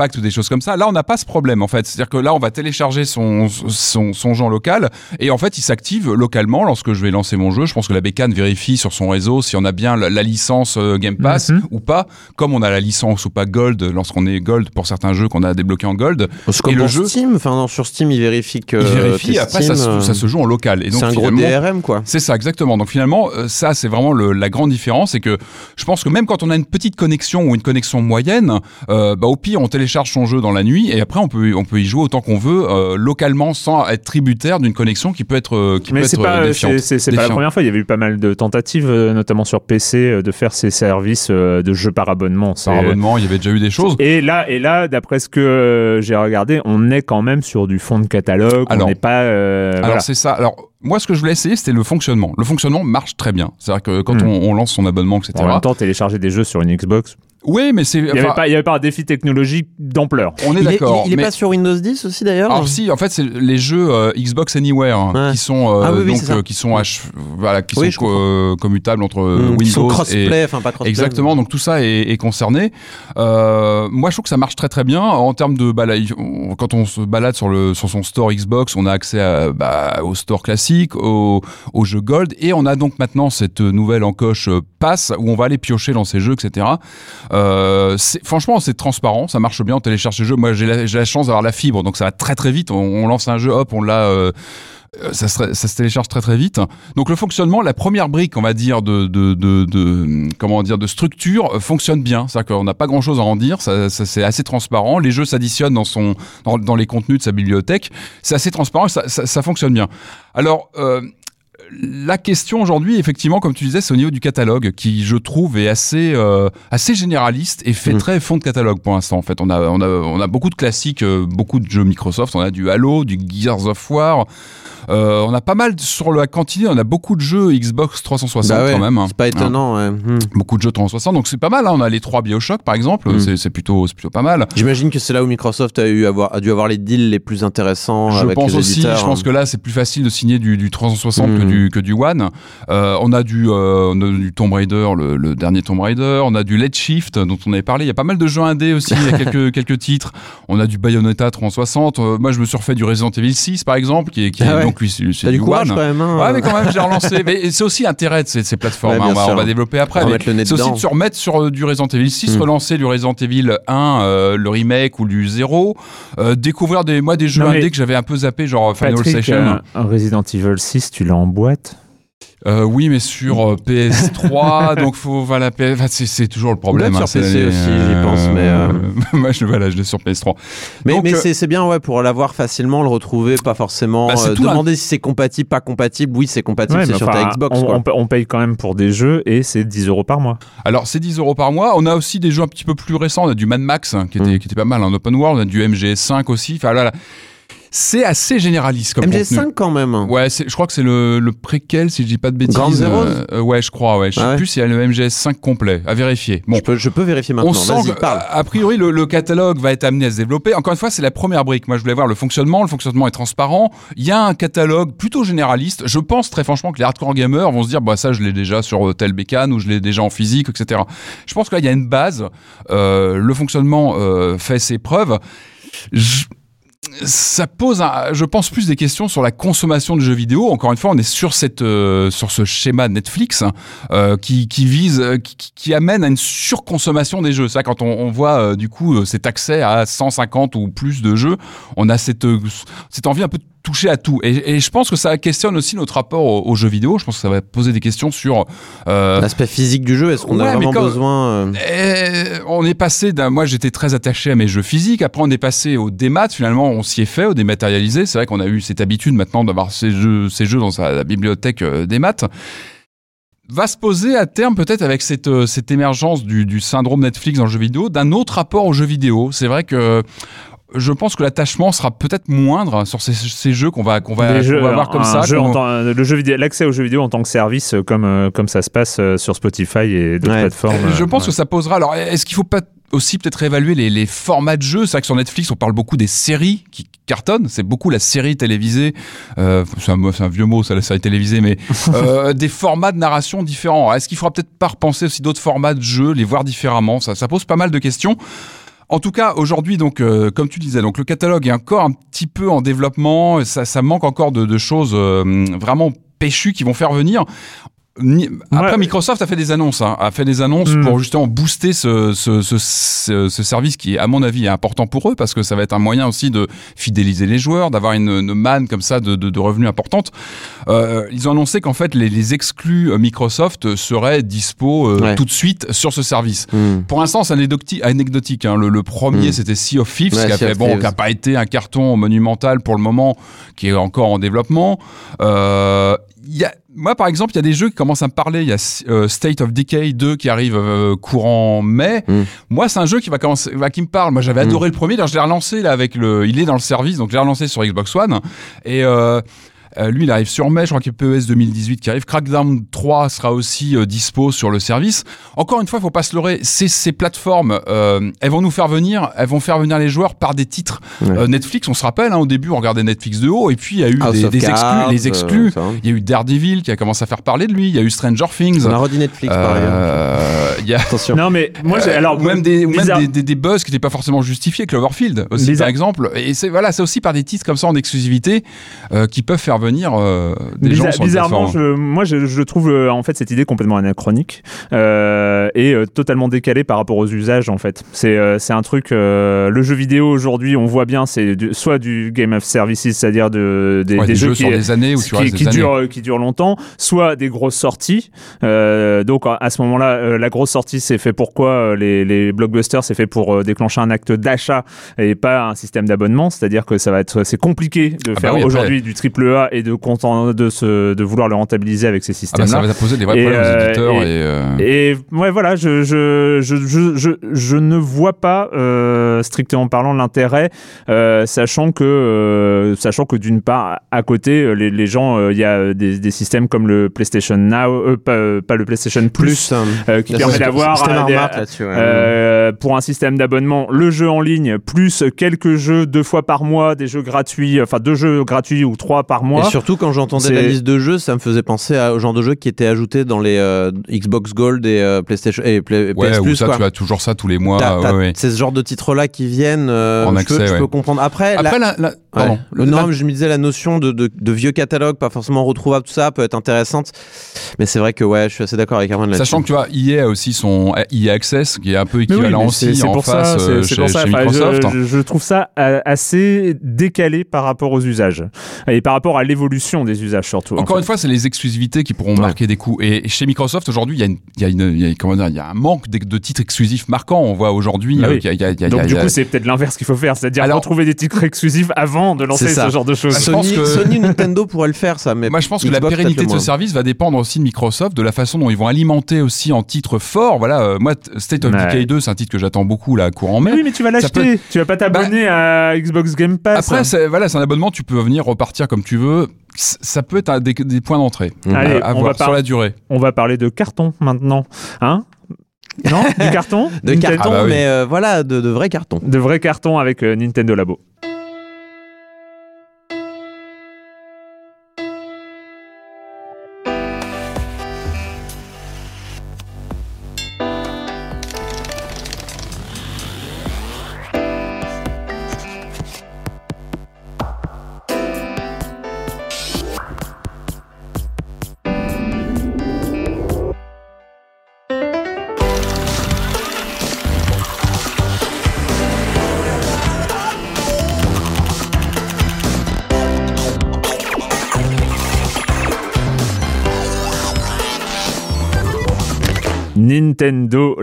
d'artefacts ou des choses comme ça. Là, on n'a pas ce problème en fait. C'est-à-dire que là, on va télécharger son, son, son jeu en local et en fait, il s'active localement lorsque je vais lancer mon jeu. Je pense que la bécane vérifie sur son réseau si on a bien la, la licence euh, Game Pass Mhm. ou pas, comme on a la licence ou pas Gold lorsqu'on est Gold pour certains jeux qu'on a débloqués en Gold. C'est comme Et le jeu- Steam. Enfin, non, sur Steam, il vérifie que. il vérifie. Après, ça, se- euh, ça se joue en local. Et donc, C'est un gros DRM, quoi. c'est ça, exactement. Donc finalement, euh, ça, c'est vraiment le- la grande différence. C'est que je pense que même quand on a une petite connexion ou une connexion moyenne, euh, bah, au pire, on télécharge son jeu dans la nuit et après, on peut, on peut y jouer autant qu'on veut euh, localement sans être tributaire d'une connexion qui peut être, euh, qui Mais peut c'est être pas, euh, c'est, pas la première fois. Il y avait eu pas mal de tentatives, notamment sur PC, de faire ces services de jeux par abonnement. Par abonnement, il y avait déjà eu des choses. Et là, et là, d'après ce que j'ai regardé, on est quand même sur du fond de catalogue. Alors- on n'est pas. euh, Alors voilà. c'est ça. Alors moi, ce que je voulais essayer, c'était le fonctionnement. Le fonctionnement marche très bien. C'est-à-dire que quand Hmm. on, on lance son abonnement, etc. En même temps, télécharger des jeux sur une Xbox. Oui, mais c'est. Il n'y avait, pas- il y avait pas un défi technologique d'ampleur. On est d'accord. il- il est mais- pas sur Windows 10 aussi d'ailleurs Alors si, en fait, c'est les jeux euh, Xbox Anywhere hein, Ouais. qui sont euh, Ah oui, oui, donc euh, qui sont H- voilà qui Oui, sont co- commutables entre Mmh, Windows qui sont et crossplay, enfin pas crossplay. Exactement, donc tout ça est, est concerné. Euh, moi, je trouve que ça marche très très bien en termes de bah, là, il- on- quand on se balade sur le sur son store Xbox, on a accès à, bah, au store classique, au, au jeu Gold, et on a donc maintenant cette nouvelle encoche Pass où on va aller piocher dans ces jeux, etc. Euh, franchement, c'est transparent, ça marche bien. On télécharge ces jeux. Moi, j'ai la, chance d'avoir la fibre, donc ça va très très vite. On, lance un jeu, hop, on l'a. euh, euh, ça, se, télécharge très très vite. Donc le fonctionnement, la première brique, on va dire de, de, de, de comment dire de structure euh, fonctionne bien. C'est-à-dire qu'on n'a pas grand-chose à en dire. Ça, ça, c'est assez transparent. Les jeux s'additionnent dans son dans, les contenus de sa bibliothèque. C'est assez transparent. ça, ça fonctionne bien. Alors euh, la question aujourd'hui, effectivement, comme tu disais, c'est au niveau du catalogue qui, je trouve, est assez euh, assez généraliste et fait Mm. très fond de catalogue pour l'instant. En fait, on a on a on a beaucoup de classiques, euh, beaucoup de jeux Microsoft. On a du Halo, du Gears of War. Euh, on a pas mal sur la cantine. On a beaucoup de jeux Xbox 360 Bah ouais, quand même. hein. C'est pas étonnant. ouais. Hmm. Beaucoup de jeux 360, donc c'est pas mal. hein. On a les trois Bioshock par exemple. Mm. C'est plutôt c'est plutôt pas mal. J'imagine que c'est là où Microsoft a, eu avoir, a dû avoir les deals les plus intéressants Je avec pense les aussi, je pense que là c'est plus facile de signer du, du 360 que Mhm. du que du One. Euh, on a du euh, on a du Tomb Raider, le, le dernier Tomb Raider. On a du Let's Shift dont on avait parlé. Il y a pas mal de jeux indés aussi. Il y a quelques quelques titres. On a du Bayonetta 360. Euh, moi je me suis refait du Resident Evil 6 par exemple, qui est, qui Ah ouais. donc lui c'est c'est T'as du du courage One. quand même. hein, Ouais, mais quand même, j'ai relancé. Mais c'est aussi l'intérêt de ces, ces plateformes. Ouais, hein. on, va, sûr. on va développer après. C'est aussi de se remettre sur euh, du Resident Evil 6, Mm. relancer du Resident Evil 1, euh, le remake ou du 0, euh, découvrir des, moi, des jeux Non, indés que j'avais un peu zappé, genre Final euh, un Resident Evil 6, tu l'as en boîte? Euh, oui, mais sur euh, PS3, donc faut voilà, PS... enfin, c'est, c'est toujours le problème. Hein, sur PC aussi, j'y pense, mais, euh, moi, je, voilà, je l'ai sur PS3. Mais, Donc, mais euh, c'est c'est bien ouais pour l'avoir facilement, le retrouver, pas forcément Bah, euh, demander si c'est compatible, pas compatible. Oui, c'est compatible, Ouais, c'est sur ta Xbox. on, quoi. paye quand même pour des jeux et c'est 10 euros par mois. Alors, c'est 10 euros par mois. On a aussi des jeux un petit peu plus récents. On a du Mad Max, hein, qui, était, Mm. qui était pas mal en open world. On a du MGS5 aussi. Enfin, là, là. C'est assez généraliste comme contenu. MG5 quand même. Ouais, c'est- je crois que c'est le, le préquel, si je dis pas de bêtises. Zeroes Euh, euh, ouais, je crois, ouais. Je sais Ah ouais plus s'il y a le MGS5 complet. À vérifier. Bon. Je, peux, je peux vérifier maintenant. On sent que, parle. a priori, le, le catalogue va être amené à se développer. Encore une fois, c'est la première brique. Moi, je voulais voir le fonctionnement. Le fonctionnement est transparent. Il y a un catalogue plutôt généraliste. Je pense très franchement que les hardcore gamers vont se dire, bah, ça, je l'ai déjà sur tel bécane ou je l'ai déjà en physique, etc. Je pense que là, il y a une base. Euh, le fonctionnement euh, fait ses preuves. Je- ça pose, un- je pense, plus des questions sur la consommation de jeux vidéo. Encore une fois, on est sur cette, euh, sur ce schéma Netflix hein, euh, qui, qui vise, euh, qui, qui amène à une surconsommation des jeux. Ça, quand on, on voit euh, du coup cet accès à 150 ou plus de jeux, on a cette, cette envie un peu de toucher à tout. Et, et je pense que ça questionne aussi notre rapport aux, aux jeux vidéo. Je pense que ça va poser des questions sur euh, L'aspect physique du jeu, est-ce qu'on ouais, a vraiment besoin euh, on est passé d'un. Moi, j'étais très attaché à mes jeux physiques. Après, on est passé au démat. Finalement, on s'y est fait, au dématérialisé. C'est vrai qu'on a eu cette habitude maintenant d'avoir ces jeux, ces jeux dans sa bibliothèque euh, démat. Va se poser à terme, peut-être avec cette, euh, cette émergence du, du syndrome Netflix dans le jeu vidéo, d'un autre rapport aux jeux vidéo. C'est vrai que. Je pense que l'attachement sera peut-être moindre sur ces, ces jeux qu'on va, qu'on va, va avoir comme ça. jeu tant- le jeu vidéo, l'accès aux jeux vidéo en tant que service, euh, comme euh, comme ça se passe euh, sur Spotify et d'autres Ouais. plateformes. Je pense ouais. que ça posera. Alors, est-ce qu'il faut pas aussi peut-être réévaluer les, les formats de jeux? C'est vrai que sur Netflix, on parle beaucoup des séries qui cartonnent. C'est beaucoup la série télévisée. Euh, c'est un, vieux mot, ça, la série télévisée, mais euh, des formats de narration différents. Est-ce qu'il faudra peut-être pas repenser aussi d'autres formats de jeux, les voir différemment? Ça, ça pose pas mal de questions. En tout cas, aujourd'hui, donc, euh, comme tu disais, donc le catalogue est encore un petit peu en développement. Ça, ça manque encore de, choses euh, vraiment péchues qui vont faire venir. Ni- Après, Ouais. Microsoft a fait des annonces, hein, a fait des annonces Mm. pour justement booster ce, ce, ce, ce- ce service qui, à mon avis, est important pour eux parce que ça va être un moyen aussi de fidéliser les joueurs, d'avoir une, une manne comme ça de, de, de revenus importante. Euh, ils ont annoncé qu'en fait, les, les exclus euh, Microsoft seraient dispo euh, Ouais. tout de suite sur ce service. hmm. Pour l'instant, c'est anecdoti- anecdotique. hein. Le, le premier, Mm. c'était Sea of Thieves, Ouais, qui a Sea fait of bon, Thieves. qui a pas été un carton monumental pour le moment, qui est encore en développement. Euh, y a, moi, par exemple, il y a des jeux qui commencent à me parler. Il y a euh, State of Decay 2 qui arrive euh, courant mai. Mm. Moi, c'est un jeu qui va commencer, va- qui me parle. Moi, j'avais Mm. adoré le premier. D'ailleurs, je l'ai relancé là avec le. Il est dans le service, donc je l'ai relancé sur Xbox One. Et euh, Euh, lui, il arrive sur mai, je crois qu'il y a PES 2018 qui arrive. Crackdown 3 sera aussi euh, dispo sur le service. Encore une fois, il faut pas se leurrer. Ces, ces plateformes, euh, elles vont nous faire venir, elles vont faire venir les joueurs par des titres. Ouais. Euh, Netflix, on se rappelle, hein, au début, on regardait Netflix de haut, et puis il y a eu House des, exclus, Cards, les exclus. Il y a eu Daredevil qui a commencé à faire parler de lui. Il y a eu Stranger Things. On a redit Netflix par. Euh, il y a Attention. Non, mais moi, euh, alors, même des, ou même bizarre- des, des- des buzz qui n'étaient pas forcément justifiés, Cloverfield aussi Bizarre- par exemple. Et c'est voilà, c'est aussi par des titres comme ça en exclusivité euh, qui peuvent faire venir euh, des Bizarre- gens sur bizarrement, je, moi je, je trouve euh, en fait cette idée complètement anachronique euh, et totalement décalée par rapport aux usages en fait. C'est c'est un truc. le jeu vidéo aujourd'hui, on voit bien, c'est soit du game of services, c'est-à-dire de, des, Ouais, des des jeux, jeux qui, sur des années où tu qui, durent qui durent longtemps, soit des grosses sorties. Donc à ce moment-là, la grosse sortie c'est fait pour quoi Euh, les, les blockbusters c'est fait pour déclencher un acte d'achat et pas un système d'abonnement. C'est-à-dire que ça va être c'est compliqué de bah faire oui, aujourd'hui du triple A et de content, de se de vouloir le rentabiliser avec ces Ah bah, systèmes-là. ça va poser des vrais Et, problèmes euh, aux éditeurs et- et, euh, Et ouais, voilà, je, je, je, je, je, je ne vois pas, euh, strictement parlant, l'intérêt, euh, sachant que, euh, sachant que d'une part, à côté, euh, les, les gens, euh, il y a des, des systèmes comme le PlayStation Now, euh, pas, euh, pas le PlayStation Plus, euh, qui Là, permet d'avoir euh, ouais. euh, pour un système d'abonnement, le jeu en ligne, plus quelques jeux deux fois par mois, des jeux gratuits, enfin deux jeux gratuits ou trois par mois. Et surtout quand j'entendais la liste de jeux, ça me faisait penser à- au genre de jeux qui étaient ajoutés dans les euh, Xbox Gold et euh, PlayStation et Play- ouais, PS Plus. ça quoi. tu as toujours ça tous les mois. Ouais, ouais. C'est ce genre de titres-là qui viennent. euh, En je peux- je comprendre. Après, la- Après, la, la- pardon. Ouais. Le- non, mais je me disais la notion de, de, de vieux catalogue, pas forcément retrouvable, tout ça peut être intéressante. Mais c'est vrai que ouais, je suis assez d'accord avec Armand. Sachant que tu vois, EA a aussi son EA Access qui est un peu équivalent aussi en pour face ça, euh, c'est chez, pour ça. chez Microsoft. Je, je- je trouve ça euh, assez décalé par rapport aux usages et par rapport à l'évolution des usages surtout. en Encore fait. une fois, c'est les exclusivités qui pourront Ouais. marquer des coups. Et chez Microsoft, aujourd'hui, il y a, une, il y a une- il y a- comment dire, il y a un manque de, de titres exclusifs marquants. On voit aujourd'hui Ah euh, oui. qu'il y a- il y a- a- Donc du coup, c'est peut-être l'inverse qu'il faut faire, c'est-à-dire retrouver des titres exclusifs avant de lancer ce genre de choses. Sony, que- Sony ou Nintendo pourraient le faire, ça. Mais Moi, je pense que la pérennité de ce service va dépendre aussi de Microsoft, de la façon dont ils vont alimenter aussi en titres forts. Voilà, euh, moi, State of Ouais. Decay 2, c'est un titre que j'attends beaucoup là, courant mai. oui, mais tu vas l'acheter. Tu vas pas t'abonner à Xbox Game Pass. Après, c'est voilà, c'est un abonnement, tu peux venir repartir comme tu veux. Ça peut être un des, des points d'entrée Allez, à, à on voir va par- sur la durée. on va parler de carton maintenant, hein? Non, du carton? De Nintendo- carton, Ah bah oui. mais euh, voilà, de, de vrais cartons. De vrais cartons avec euh, Nintendo Labo. Nintendo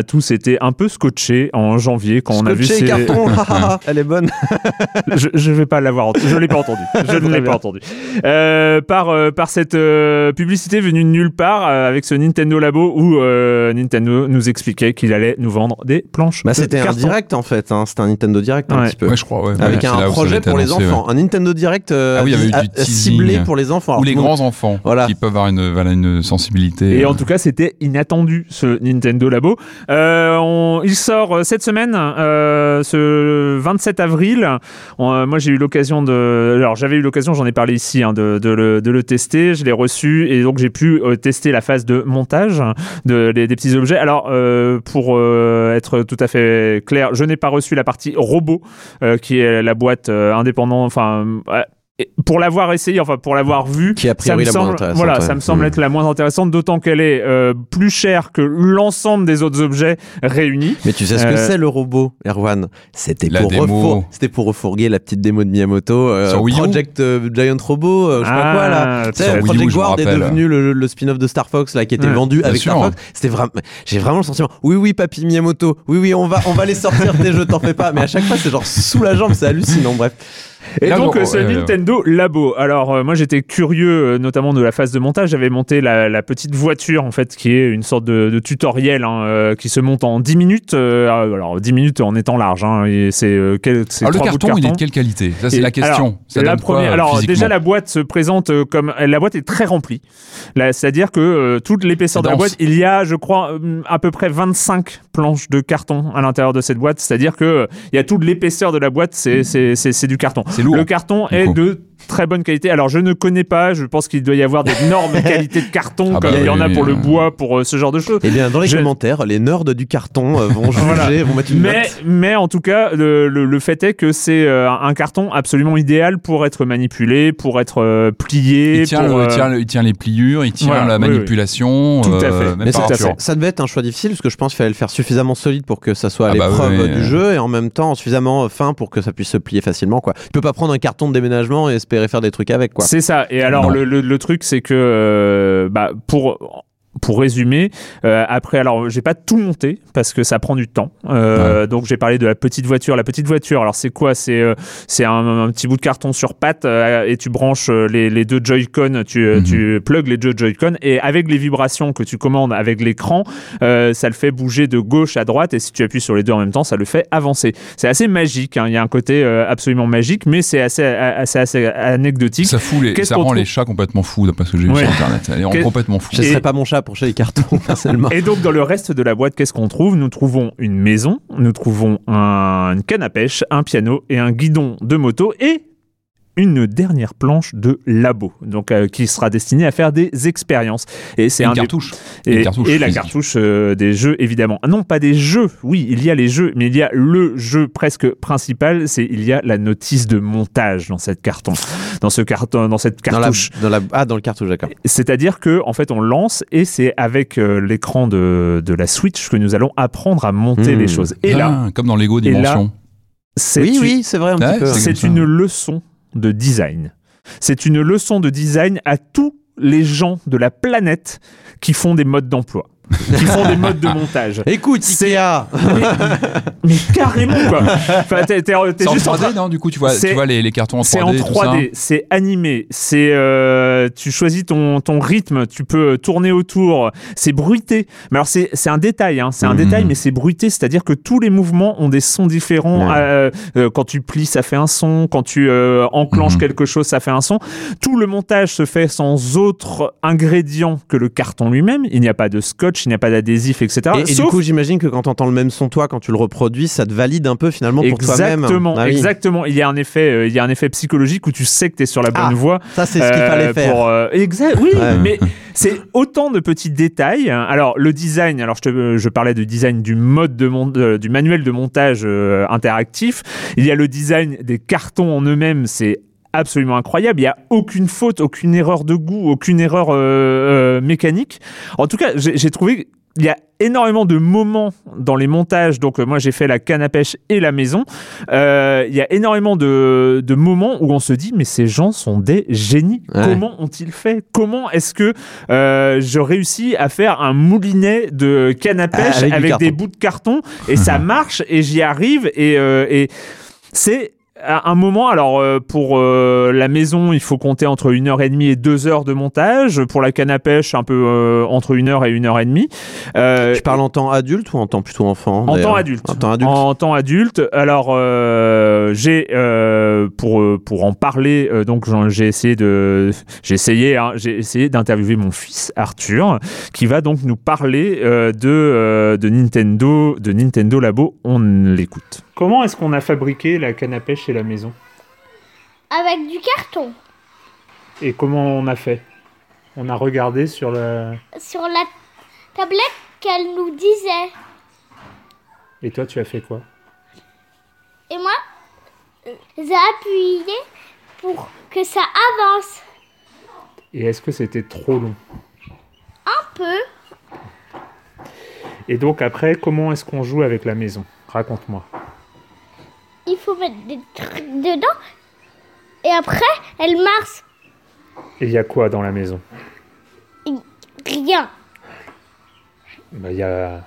a tous été un peu scotchés en janvier quand on a vu Scotché ces... carton, elle est bonne. je, je vais pas l'avoir entendu. Je l'ai pas entendu. Je ne l'ai pas entendu. Euh, par euh, par cette euh, publicité venue de nulle part euh, avec ce Nintendo Labo où euh, Nintendo nous expliquait qu'il allait nous vendre des planches. Bah, de c'était un direct en fait, hein. c'était un Nintendo direct un Ouais. petit peu. Ouais, je crois. ouais, Avec un projet pour les annoncé, enfants, un Nintendo Direct euh, Ah oui, il y avait eu à- du à- ciblé pour les enfants. Ou les grands enfants Voilà. qui peuvent avoir une, voilà, une sensibilité. Et euh, en tout cas, c'était inattendu ce Nintendo Labo. Euh, il sort euh, cette semaine, euh, ce 27 avril. Moi, j'ai eu l'occasion de. Alors, j'avais eu l'occasion, j'en ai parlé ici, hein, de, le, tester. Je l'ai reçu et donc j'ai pu tester la phase de montage de, des, petits objets. Alors, pour être tout à fait clair, je n'ai pas reçu la partie robot, qui est la boîte indépendante. Enfin. Pour l'avoir essayé, enfin pour l'avoir vu, Qui a ça me priori la moins semble, intéressante, voilà, ouais. ça me semble Mm. être la moins intéressante, d'autant qu'elle est euh, plus chère que l'ensemble des autres objets réunis. Mais tu sais ce que Euh, c'est le robot, Erwan? C'était pour, refour- c'était pour refourguer la petite démo de Miyamoto. euh, Sur Wii U? Project euh, Giant Robot, euh, je sais pas quoi là. Ah, Tu sais, Sur Wii U, Project Guard est devenu le, le spin-off de Star Fox là qui était Ouais, vendu bien avec sûr. Star Fox. C'était vraiment, j'ai vraiment le sentiment. Oui oui papy Miyamoto. Oui oui on va on va les sortir tes jeux, t'en fais pas. Mais à chaque fois c'est genre sous la jambe, c'est hallucinant. Bref. Et donc on- euh, ce ouais, Nintendo Labo. Alors euh, moi j'étais curieux euh, notamment de la phase de montage. J'avais monté la, la petite voiture en fait qui est une sorte de, de tutoriel hein, euh, qui se monte en 10 minutes. euh, alors 10 minutes en étant large. Hein, et c'est quel- c'est Alors, le carton, il est de quelle qualité? Ça, c'est Et la question. alors, Ça la quoi, première, alors déjà la boîte se présente comme la boîte est très remplie. Là, C'est-à-dire que toute l'épaisseur de la boîte, il y a, je crois, à peu près 25 planches de carton à l'intérieur de cette boîte. C'est-à-dire euh, il y a toute l'épaisseur de la boîte, c'est c'est- c'est- c'est du carton. C'est lourd. Le carton est de très bonne qualité. Alors je ne connais pas, je pense qu'il doit y avoir d'énormes qualités de carton Ah bah comme il y en a oui, pour le bois, pour euh, ce genre de choses. Eh bien, dans les Je- commentaires, les nerds du carton euh, vont juger, Voilà. vont mettre une Mais, note. mais en tout cas, le, le- le fait est que c'est euh, un carton absolument idéal pour être manipulé, pour être euh, plié. il tient, pour, le- euh, il, tient, le- il tient les pliures, il tient Voilà, la oui, oui. manipulation. Tout à fait. Mais ça, à fait. Arthur. ça devait être un choix difficile parce que je pense qu'il fallait le faire suffisamment solide pour que ça soit à Ah bah l'épreuve oui, du jeu et en même temps suffisamment fin pour que ça puisse se plier facilement. Quoi. Tu peux pas prendre un carton de déménagement et espérer faire des trucs avec. Quoi. C'est ça. Et alors, le, le- le truc, c'est que, euh, bah, pour. Pour résumer, euh, après, alors j'ai pas tout monté parce que ça prend du temps. Euh, Donc j'ai parlé de la petite voiture. La petite voiture, alors c'est quoi? C'est euh, c'est un, un petit bout de carton sur patte euh, et tu branches euh, les, les deux Joy-Con, tu, Mhm. tu plugs les deux Joy-Con et avec les vibrations que tu commandes avec l'écran, euh, ça le fait bouger de gauche à droite et si tu appuies sur les deux en même temps, ça le fait avancer. C'est assez magique. hein. Il y a un côté euh, absolument magique, mais c'est assez, assez, assez anecdotique. Ça, fout les, ça rend trouve les chats complètement fous, d'après ce que j'ai vu Ouais. sur Internet. Qu'est- complètement fous. Je Et- serais pas mon chat Et donc dans le reste de la boîte, qu'est-ce qu'on trouve? Nous trouvons une maison, nous trouvons un, une canne à pêche, un piano et un guidon de moto et une dernière planche de labo, donc euh, qui sera destinée à faire des expériences. Et c'est un des- cartouche. et, une cartouche et la cartouche euh, des jeux évidemment. Non, pas des jeux. Oui, il y a les jeux, mais il y a le jeu presque principal, c'est il y a la notice de montage dans cette carton, dans ce carton, dans cette Dans la, cartouche. dans la, ah, dans le cartouche, d'accord. C'est-à-dire que en fait on lance et c'est avec euh, l'écran de, de la Switch que nous allons apprendre à monter Mmh. les choses. Et là, Ah, comme dans Lego là, Dimension. c'est Oui, oui, c'est vrai un Ouais, petit peu. c'est- une leçon de design. C'est une leçon de design à tous les gens de la planète qui font des modes d'emploi, qui font des modes de montage. Écoute, C'est- Ikea Mais, mais carrément quoi. Enfin, t'es, t'es- t'es C'est en juste en 3D, train- non Du coup, tu vois, C'est- tu vois les, les cartons en 3D. C'est en tout ça 3D, c'est animé, c'est euh, tu choisis ton, ton rythme, tu peux tourner autour, c'est bruité. Mais alors c'est c'est un détail, hein, c'est un Mhm. détail, mais c'est bruité, c'est-à-dire que tous les mouvements ont des sons différents. Ouais. Euh, euh, quand tu plies, ça fait un son. Quand tu euh, enclenches Mhm. quelque chose, ça fait un son. Tout le montage se fait sans autre ingrédient que le carton lui-même. Il n'y a pas de scotch, il n'y a pas d'adhésif, etc. Et, et du coup, j'imagine que quand t'entends le même son, toi, quand tu le reproduis, ça te valide un peu finalement pour toi-même. Exactement, Ah oui. exactement. Il y a un effet, euh, il y a un effet psychologique où tu sais que tu es sur la bonne Ah, voie. Ça, c'est ce qu'il Euh, fallait faire. pour, euh, exact, oui, Ouais. mais c'est autant de petits détails. Alors le design, alors je, te, je parlais du design du mode de mon- euh, du manuel de montage euh, interactif. Il y a le design des cartons en eux-mêmes, c'est absolument incroyable. Il n'y a aucune faute, aucune erreur de goût, aucune erreur euh, euh, mécanique. En tout cas, j'ai trouvé il y a énormément de moments dans les montages. Donc, euh, moi, j'ai fait la canne à pêche et la maison. Euh, Il y a énormément de, de moments où on se dit, mais ces gens sont des génies. Ouais. Comment ont-ils fait? Comment est-ce que euh, je réussis à faire un moulinet de canne à pêche avec des bouts de carton? Et ça marche et j'y arrive et, euh, et c'est à un moment, alors euh, pour euh, la maison, il faut compter entre une heure et demie et deux heures de montage. Pour la canne à pêche, un peu euh, entre une heure et une heure et demie. Euh, Tu parles en temps adulte ou en temps plutôt enfant en temps adulte. En temps adulte. En temps adulte. Alors, euh, j'ai euh, pour pour en parler, donc j'ai essayé de j'ai essayé hein, j'ai essayé d'interviewer mon fils Arthur, qui va donc nous parler de de Nintendo de Nintendo Labo. On l'écoute. Comment est-ce qu'on a fabriqué la canne à pêche chez la maison Avec du carton. Et comment on a fait? On a regardé sur la. Sur la tablette qu'elle nous disait. Et toi, tu as fait quoi? Et moi, j'ai appuyé pour que ça avance Et est-ce que c'était trop long? Un peu. Et donc après, comment est-ce qu'on joue avec la maison? Raconte-moi. Il faut mettre des trucs dedans. Et après, elle marche. Et il y a quoi dans la maison? Rien. Bah, Il y, a...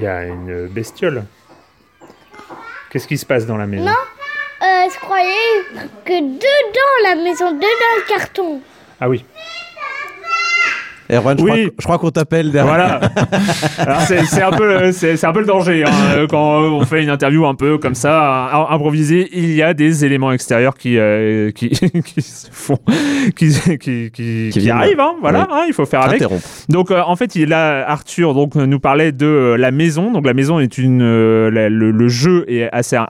y a une bestiole. Qu'est-ce qui se passe dans la maison? Non. Euh, je croyais que dedans la maison, dedans le carton. Ah oui. Erwan, je Oui. crois, je crois qu'on t'appelle derrière. Voilà. C'est un peu c'est un peu le danger hein, euh, quand on fait une interview un peu comme ça euh, improvisée. Il y a des éléments extérieurs qui euh, qui, qui se font qui qui qui, qui arrivent. hein, voilà, Oui. hein, il faut faire avec. Donc euh, en fait, il là Arthur donc nous parlait de euh, la maison. Donc la maison est une euh, la- le, le jeu est assez un-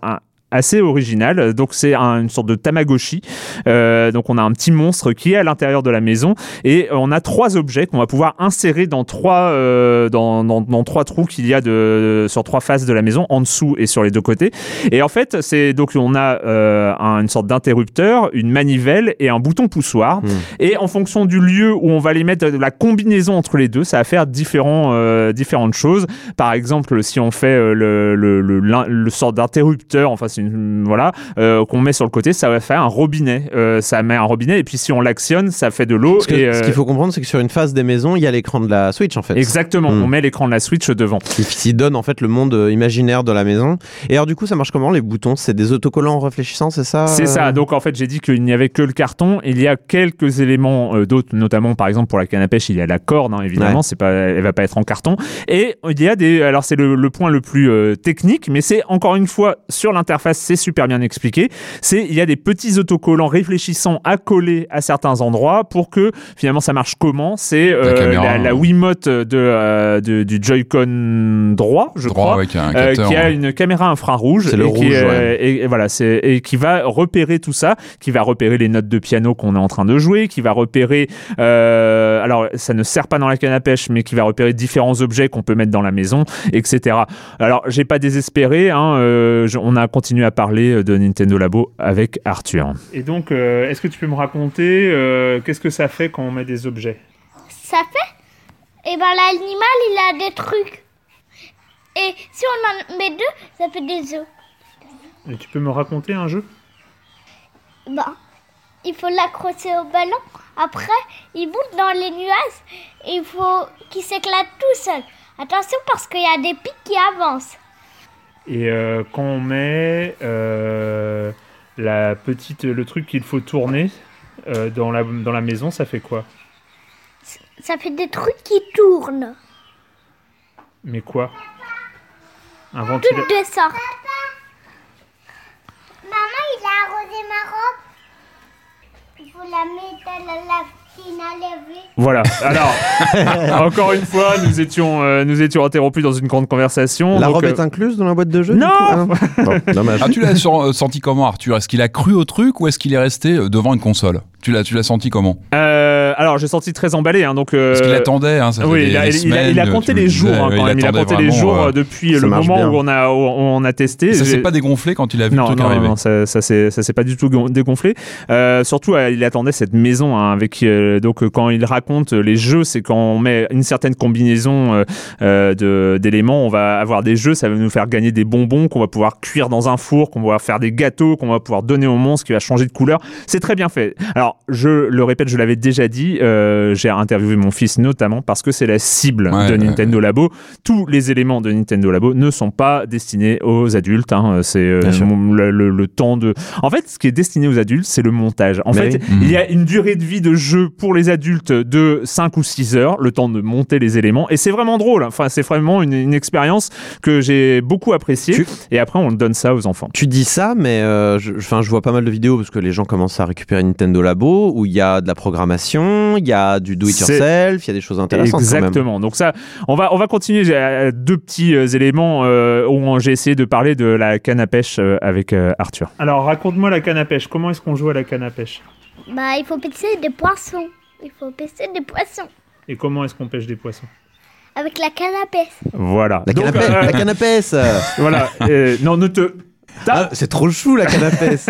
assez original. Donc c'est un- une sorte de Tamagotchi. Euh, donc on a un petit monstre qui est à l'intérieur de la maison et on a trois objets qu'on va pouvoir insérer dans trois euh, dans, dans, dans trois trous qu'il y a de sur trois faces de la maison, en dessous et sur les deux côtés. Et en fait, c'est donc on a euh, un- une sorte d'interrupteur, une manivelle et un bouton poussoir. Hmm. Et en fonction du lieu où on va les mettre, de la combinaison entre les deux, ça va faire différents, euh, différentes choses. Par exemple, si on fait euh, le, le, le, le sort d'interrupteur, enfin c'est une, voilà, euh, qu'on met sur le côté, ça va faire un robinet. Euh, ça met un robinet et puis si on l'actionne, ça fait de l'eau. Ce euh, qu'il faut comprendre, c'est que sur une face des maisons, il y a l'écran de la Switch en fait. Exactement, Hmm. on met l'écran de la Switch devant. Qui, donne en fait le monde euh, imaginaire de la maison. Et alors du coup, ça marche comment les boutons? C'est des autocollants réfléchissants, c'est ça C'est euh? Ça. Donc en fait, j'ai dit qu'il n'y avait que le carton. Il y a quelques éléments euh, d'autres, notamment par exemple pour la canne à pêche, il y a la corde. hein, évidemment, Ouais. c'est pas, elle va pas être en carton. Et il y a des. Alors c'est le, le point le plus euh, technique, mais c'est encore une fois sur l'interface, c'est super bien expliqué. C'est il y a des petits autocollants réfléchissants à coller à certains endroits pour que finalement ça marche comment? C'est euh, caméra, la, la hein. Wiimote de, euh, de- du Joy-Con droit, je Droit crois. avec un Euh, capteur. qui a ouais. une caméra infrarouge le et, qui, rouge, euh, et, et voilà c'est et qui va repérer tout ça qui va repérer les notes de piano qu'on est en train de jouer qui va repérer euh, alors ça ne sert pas dans la canne à pêche mais qui va repérer différents objets qu'on peut mettre dans la maison etc alors j'ai pas désespéré hein, euh, on a continué à parler de Nintendo Labo avec Arthur et donc euh, est-ce que tu peux me raconter euh, qu'est-ce que ça fait quand on met des objets? Ça fait Et ben l'animal il a des trucs. Et si on en met deux, ça fait des œufs. et tu peux me raconter un jeu? Ben, il faut l'accrocher au ballon. Après, il monte dans les nuages et il faut qu'il s'éclate tout seul. Attention parce qu'il y a des pics qui avancent. Et euh, quand on met euh, la petite, le truc qu'il faut tourner euh, dans, la, dans la maison, ça fait quoi? Ça fait des trucs qui tournent. Mais quoi? Un ventilateur Toutes de sortes. Maman, il a arrosé ma robe. Il faut la mettre à la laver. Voilà. Alors, encore une fois, nous étions, euh, nous étions interrompus dans une grande conversation. La donc, robe euh, est incluse dans la boîte de jeu Non du coup Ah non Bon, Dommage. Ah, tu l'as sur- euh, senti comment, Arthur? Est-ce qu'il a cru au truc ou est-ce qu'il est resté devant une console? Tu l'as, tu l'as senti comment? Euh, alors, j'ai senti très emballé. Hein, donc, euh, Parce qu'il attendait, hein, ça Oui, il a, des il a- il a semaines, compté les jours même. Il a compté les jours euh, euh, depuis ça le moment bien. où on a, où on a testé. Ça J'ai- s'est pas dégonflé quand il a vu non, le truc non, arriver non, ça, ça s'est ça pas du tout gon- dégonflé. Euh, surtout, euh, il attendait cette maison hein, avec euh, donc euh, quand il raconte les jeux, c'est quand on met une certaine combinaison euh, euh, de d'éléments, on va avoir des jeux, ça va nous faire gagner des bonbons qu'on va pouvoir cuire dans un four, qu'on va pouvoir faire des gâteaux, qu'on va pouvoir donner au monstre qui va changer de couleur. C'est très bien fait. Alors, je le répète, je l'avais déjà dit, euh, j'ai interviewé mon fils notamment parce que c'est la cible Ouais, de ouais, Nintendo Labo. Tous les éléments de Nintendo Labo ne sont pas destinés aux adultes. hein. C'est euh, le, le- le temps de. En fait, ce qui est destiné aux adultes, c'est le montage. En Mais fait, oui. il y a une durée de vie de jeu pour les adultes de 5 ou 6 heures, le temps de monter les éléments. Et c'est vraiment drôle. Enfin, c'est vraiment une, une expérience que j'ai beaucoup appréciée. Tu- Et après, on donne ça aux enfants. Tu dis ça, mais euh, je vois pas mal de vidéos parce que les gens commencent à récupérer Nintendo Labo où il y a de la programmation, il y a du do it yourself, il y a des choses intéressantes quand même. Exactement. Donc ça, on va on va continuer. J'ai euh, deux petits euh, éléments euh, où j'ai essayé de parler de la canne à pêche euh, avec euh, Arthur. Alors raconte-moi la canne à pêche. Comment est-ce qu'on joue à la canne à pêche? Bah, il faut pêcher des poissons. Il faut pêcher des poissons. Et comment est-ce qu'on pêche des poissons? Avec la canne à pêche. Voilà. La euh, la canapé, ça. voilà. Euh, non, ne te. Ah, c'est trop chou la canapé.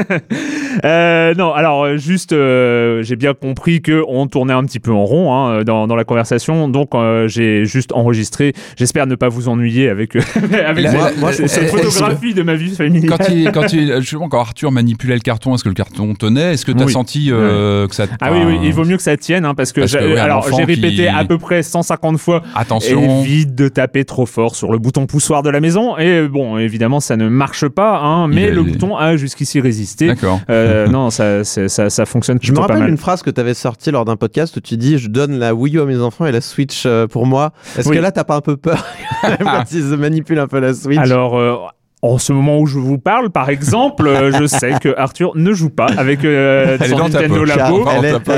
Euh, non, alors euh, juste, euh, j'ai bien compris que on tournait un petit peu en rond hein, dans, dans la conversation, donc euh, j'ai juste enregistré. J'espère ne pas vous ennuyer avec, euh, avec Moi- cette, moi, photographie de ma vie familiale. Quand il, quand il, justement, quand Arthur manipulait le carton, est-ce que le carton tenait? Est-ce que tu as Oui. senti euh, que ça Ah oui, oui, il vaut mieux que ça tienne, hein, parce que, Parce que, j'ai- oui, un alors j'ai répété qui- à peu près 150 fois. Attention. Évite de taper trop fort sur le bouton poussoir de la maison. Et bon, évidemment, ça ne marche pas. hein. Hein, mais le bouton a jusqu'ici résisté. D'accord. Euh, non, ça, ça, ça fonctionne Je me pas rappelle mal. une phrase que tu avais sortie lors d'un podcast où tu dis je donne la Wii U à mes enfants et la Switch euh, pour moi. Est-ce Oui. que là t'as pas un peu peur quand ils manipulent un peu la Switch? Alors, euh, en ce moment où je vous parle, par exemple, euh, je sais que Arthur ne joue pas avec euh, son Nintendo. Labo.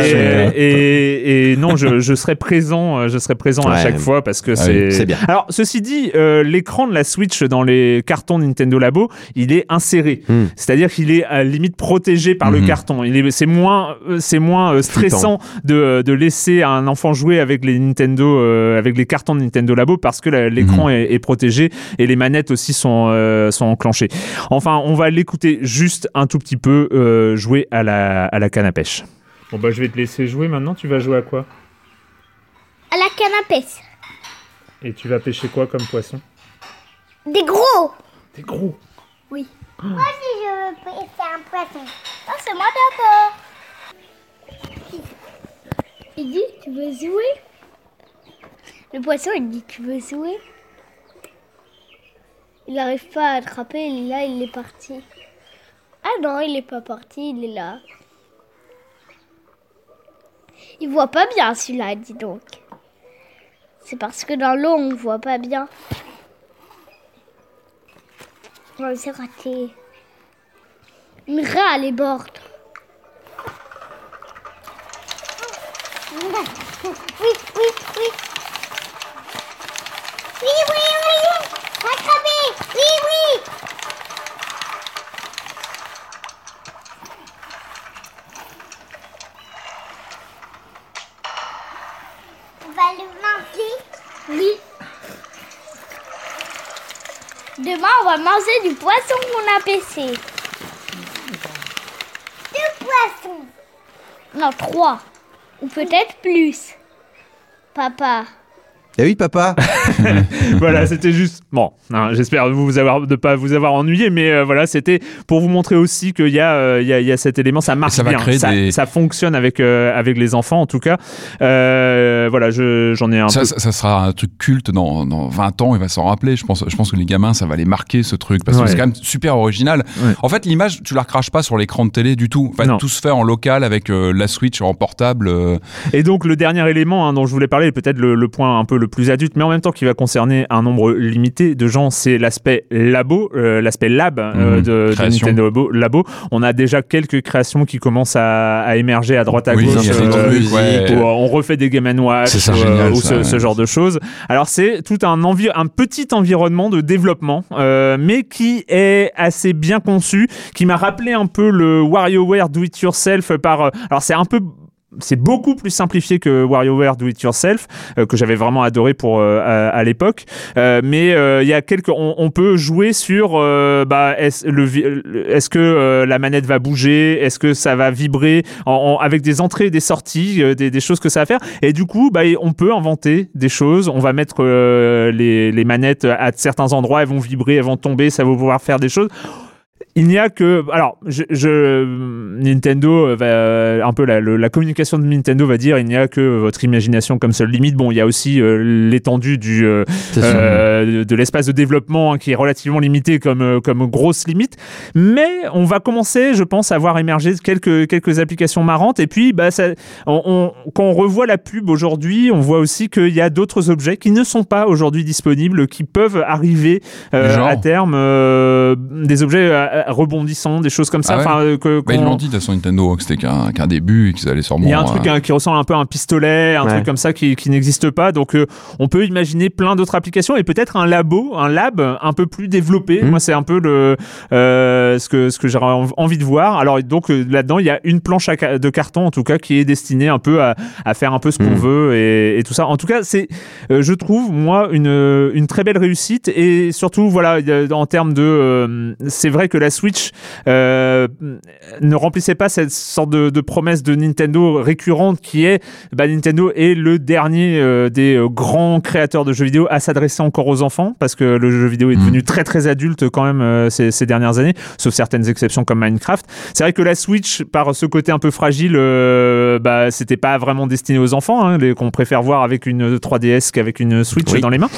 Et, et- et non, je, je serai présent, euh, je serai présent à chaque fois parce que Ah c'est. oui, bien. Alors, ceci dit, euh, l'écran de la Switch dans les cartons Nintendo Labo, il est inséré, Hmm. c'est-à-dire qu'il est à la limite protégé par le Mhm. carton. Il est, c'est moins, c'est moins euh, stressant de, de laisser un enfant jouer avec les Nintendo, euh, avec les cartons de Nintendo Labo parce que l'écran Mhm. est, est protégé et les manettes aussi sont, euh, sont enclenchées. Enfin, on va l'écouter juste un tout petit peu euh, jouer à la, à la canne à pêche. Bon bah je vais te laisser jouer maintenant, tu vas jouer à quoi? À la canne à pêche. Et tu vas pêcher quoi comme poisson? Des gros Des gros? Moi si je veux pêcher un poisson. C'est moi d'abord. Il dit, tu veux jouer? Le poisson, il dit, tu veux jouer? Il n'arrive pas à attraper, et là, il est parti. Ah non, il est pas parti, il est là. Il voit pas bien celui-là, dis donc. C'est parce que dans l'eau, on voit pas bien. Oh, c'est raté. Une rat, les bords. Oui, oui, oui. Oui, oui, oui, oui. Oui, oui. On va le manger. Oui. Demain, on va manger du poisson qu'on a pêché. Deux poissons. Non, trois. Ou peut-être plus. Papa. Eh oui papa voilà, c'était juste. Bon, hein, j'espère vous avoir, de pas vous avoir ennuyé, mais euh, voilà, c'était pour vous montrer aussi qu'il y, a, euh, y, a, y a cet élément, ça marche ça va bien, créer ça, des- ça fonctionne avec, euh, avec les enfants en tout cas. Voilà, je- j'en ai un Ça, peu. ça, ça sera un truc culte dans, dans 20 ans, il va s'en rappeler. Je pense, je pense que les gamins, ça va les marquer ce truc parce Ouais. que c'est quand même super original. Ouais. En fait, l'image, tu la recraches pas sur l'écran de télé du tout. En fait, Non. tout se fait en local avec la Switch en portable. Et donc le dernier élément hein, dont je voulais parler, peut-être le, le point un peu le plus adulte, mais en même temps qui va concerner un nombre limité de gens, c'est l'aspect labo, euh, l'aspect lab euh, Mhm. de, de. Nintendo Labo. On a déjà quelques créations qui commencent à, à émerger à droite à Oui, gauche. des euh, ouais. où on refait des Game Watch, C'est ça, euh, génial, ou ce, genre de choses. Alors c'est tout un, petit environnement de développement, euh, mais qui est assez bien conçu, qui m'a rappelé un peu le WarioWare Do It Yourself par. euh, alors c'est un peu c'est beaucoup plus simplifié que WarioWare Do It Yourself euh, que j'avais vraiment adoré pour euh, à, l'époque. Euh, mais euh, il y a quelques on, on peut jouer sur euh, bah est-ce vi- est-ce que euh, la manette va bouger? Est-ce que ça va vibrer en, en- avec des entrées des sorties euh, des, des choses que ça va faire? Et du coup bah on peut inventer des choses. On va mettre euh, les, les manettes à certains endroits elles vont vibrer elles vont tomber ça va pouvoir faire des choses il n'y a que alors je, je- Nintendo va euh, un peu la, le- la communication de Nintendo va dire il n'y a que votre imagination comme seule limite. Bon il y a aussi euh, l'étendue du euh, euh, de, l'espace de développement hein, qui est relativement limité comme euh, comme grosse limite. Mais on va commencer je pense à voir émerger quelques quelques applications marrantes. Et puis bah ça on, on- quand on revoit la pub aujourd'hui on voit aussi qu'il y a d'autres objets qui ne sont pas aujourd'hui disponibles qui peuvent arriver euh, à terme euh, des objets rebondissants des choses comme ça Ah ouais enfin euh, que bah, ils l'ont dit de toute façon Nintendo que c'était qu'un qu'un début et qu'ils allaient sûrement. il y a un truc euh, hein, qui ressemble un peu à un pistolet, un Ouais. truc comme ça qui, qui n'existe pas. Donc, euh, on peut imaginer plein d'autres applications et peut-être un labo, un lab un peu plus développé. Mhm. Moi, c'est un peu le euh, ce que ce que j'aurais env- envie de voir. Alors, donc là-dedans, il y a une planche à de carton en tout cas qui est destinée un peu à, à faire un peu ce qu'on Mhm. veut et, et tout ça. En tout cas, c'est, euh, je trouve moi une une très belle réussite et surtout voilà en termes de, euh, c'est vrai que la Switch euh, ne remplissait pas cette sorte de, de promesse de Nintendo récurrente qui est bah, Nintendo est le dernier euh, des euh, grands créateurs de jeux vidéo à s'adresser encore aux enfants parce que le jeu vidéo est Mm. devenu très très adulte quand même euh, ces, ces dernières années sauf certaines exceptions comme Minecraft c'est vrai que la Switch par ce côté un peu fragile bah c'était pas vraiment destiné aux enfants hein, qu'on préfère voir avec une 3DS qu'avec une Switch Oui. dans les mains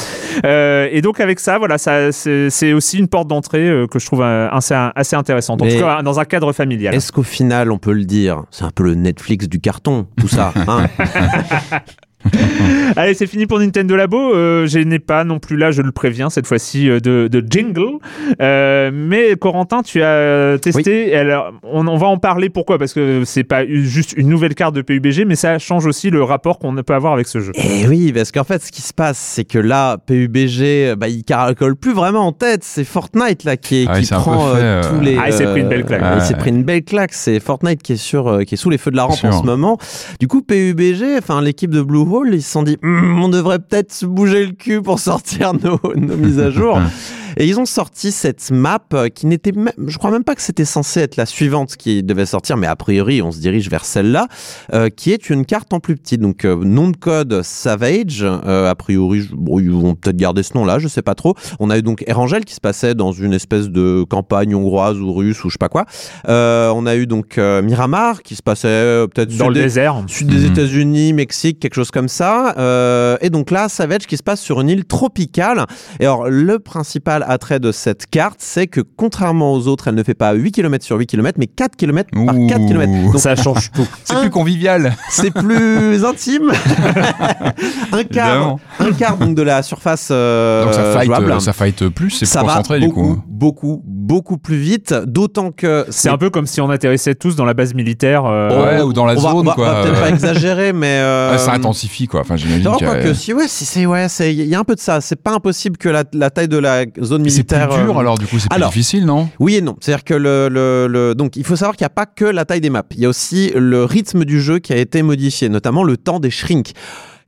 et donc avec ça voilà ça c'est aussi une porte d'entrée que je trouve assez assez intéressante. En tout cas, dans un cadre familial. Est-ce qu'au final, on peut le dire, c'est un peu le Netflix du carton, tout ça hein Allez, c'est fini pour Nintendo Labo. Euh, je n'ai pas non plus là, je le préviens, cette fois-ci euh, de, de jingle. Euh, mais Corentin, tu as testé. Alors, on, on va en parler. Pourquoi? Parce que c'est pas juste une nouvelle carte de PUBG, mais ça change aussi le rapport qu'on peut avoir avec ce jeu. Eh oui, parce qu'en fait, ce qui se passe, c'est que là, PUBG, bah, il caracole plus vraiment en tête. C'est Fortnite là qui, Ah oui, qui prend fait, euh, tous les. Ah, il s'est pris une belle claque. Il s'est pris une belle claque. C'est Fortnite qui est sur, qui est sous les feux de la rampe en ce moment. Du coup, PUBG, enfin l'équipe de Ils se sont dit, Hmm, on devrait peut-être bouger le cul pour sortir nos mises à jour. Et ils ont sorti cette map euh, qui n'était même, je crois même pas que c'était censé être la suivante qui devait sortir, mais a priori on se dirige vers celle-là, euh, qui est une carte en plus petit. Donc euh, nom de code Savage, euh, a priori bon, ils vont peut-être garder ce nom-là, je sais pas trop. On a eu donc Erangel qui se passait dans une espèce de campagne hongroise ou russe ou je sais pas quoi. Euh, on a eu donc euh, Miramar qui se passait euh, peut-être Dans sud le des- désert. Sud des Mhm. États-Unis, Mexique, quelque chose comme ça. Euh, et donc là, Savage qui se passe sur une île tropicale. Et alors, le principal attrait de cette carte, c'est que contrairement aux autres, elle ne fait pas 8 km sur 8 km, mais 4 km par Ouh. 4 km. Donc, Ça change tout. C'est plus convivial. c'est plus intime. un quart, un quart donc de la surface euh, Donc ça fight, jouable. euh, ça fight plus, c'est plus Ça va concentré du beaucoup, coup. beaucoup, beaucoup plus vite. D'autant que C'est un peu comme si on atterrissait tous dans la base militaire. euh, Ouais, ou dans la on zone, on va- quoi. va peut-être pas exagérer, mais euh, ouais, ça intensifie quoi. Enfin, j'imagine quoique, si, ouais, si, c'est, ouais, c'est, il y a un peu de ça. C'est pas impossible que la, la taille de la zone Mais c'est plus militaire. dur euh, alors du coup, c'est plus alors, difficile, non? Oui et non. C'est-à-dire que le, le, le- donc, il faut savoir qu'il n'y a pas que la taille des maps. Il y a aussi le rythme du jeu qui a été modifié, notamment le temps des shrinks.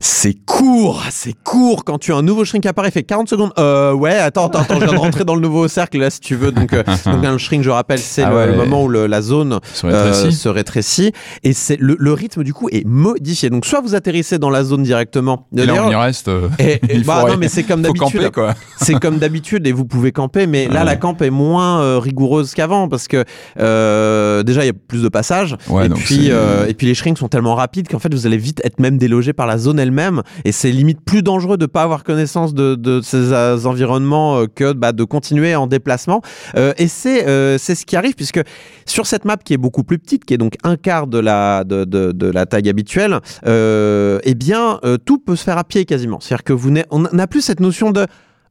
C'est court, c'est court quand tu as un nouveau shrink apparaît, il fait 40 secondes. Euh, ouais, attends, attends, attends, je viens de rentrer dans le nouveau cercle là si tu veux. Donc, euh, donc un shrink, je rappelle, c'est Ah le, ouais. le moment où le- la zone Se euh, rétrécit. se rétrécit et c'est le, le rythme du coup est modifié. Donc soit vous atterrissez dans la zone directement. Et là, on y reste. euh, et- et- il bah non, mais c'est comme d'habitude. C'est comme d'habitude et vous pouvez camper, mais là Ouais. la camp est moins euh, rigoureuse qu'avant parce que euh, déjà il y a plus de passages Ouais, et puis euh, et puis les shrinks sont tellement rapides qu'en fait vous allez vite être même délogé par la zone elle-même. Et c'est limite plus dangereux de pas avoir connaissance de, ces euh, environnements euh, que bah, de continuer en déplacement. Euh, et c'est c'est ce qui arrive puisque sur cette map qui est beaucoup plus petite qui est donc un quart de la de, la taille habituelle eh bien tout peut se faire à pied quasiment. C'est-à-dire que vous on n'a plus cette notion de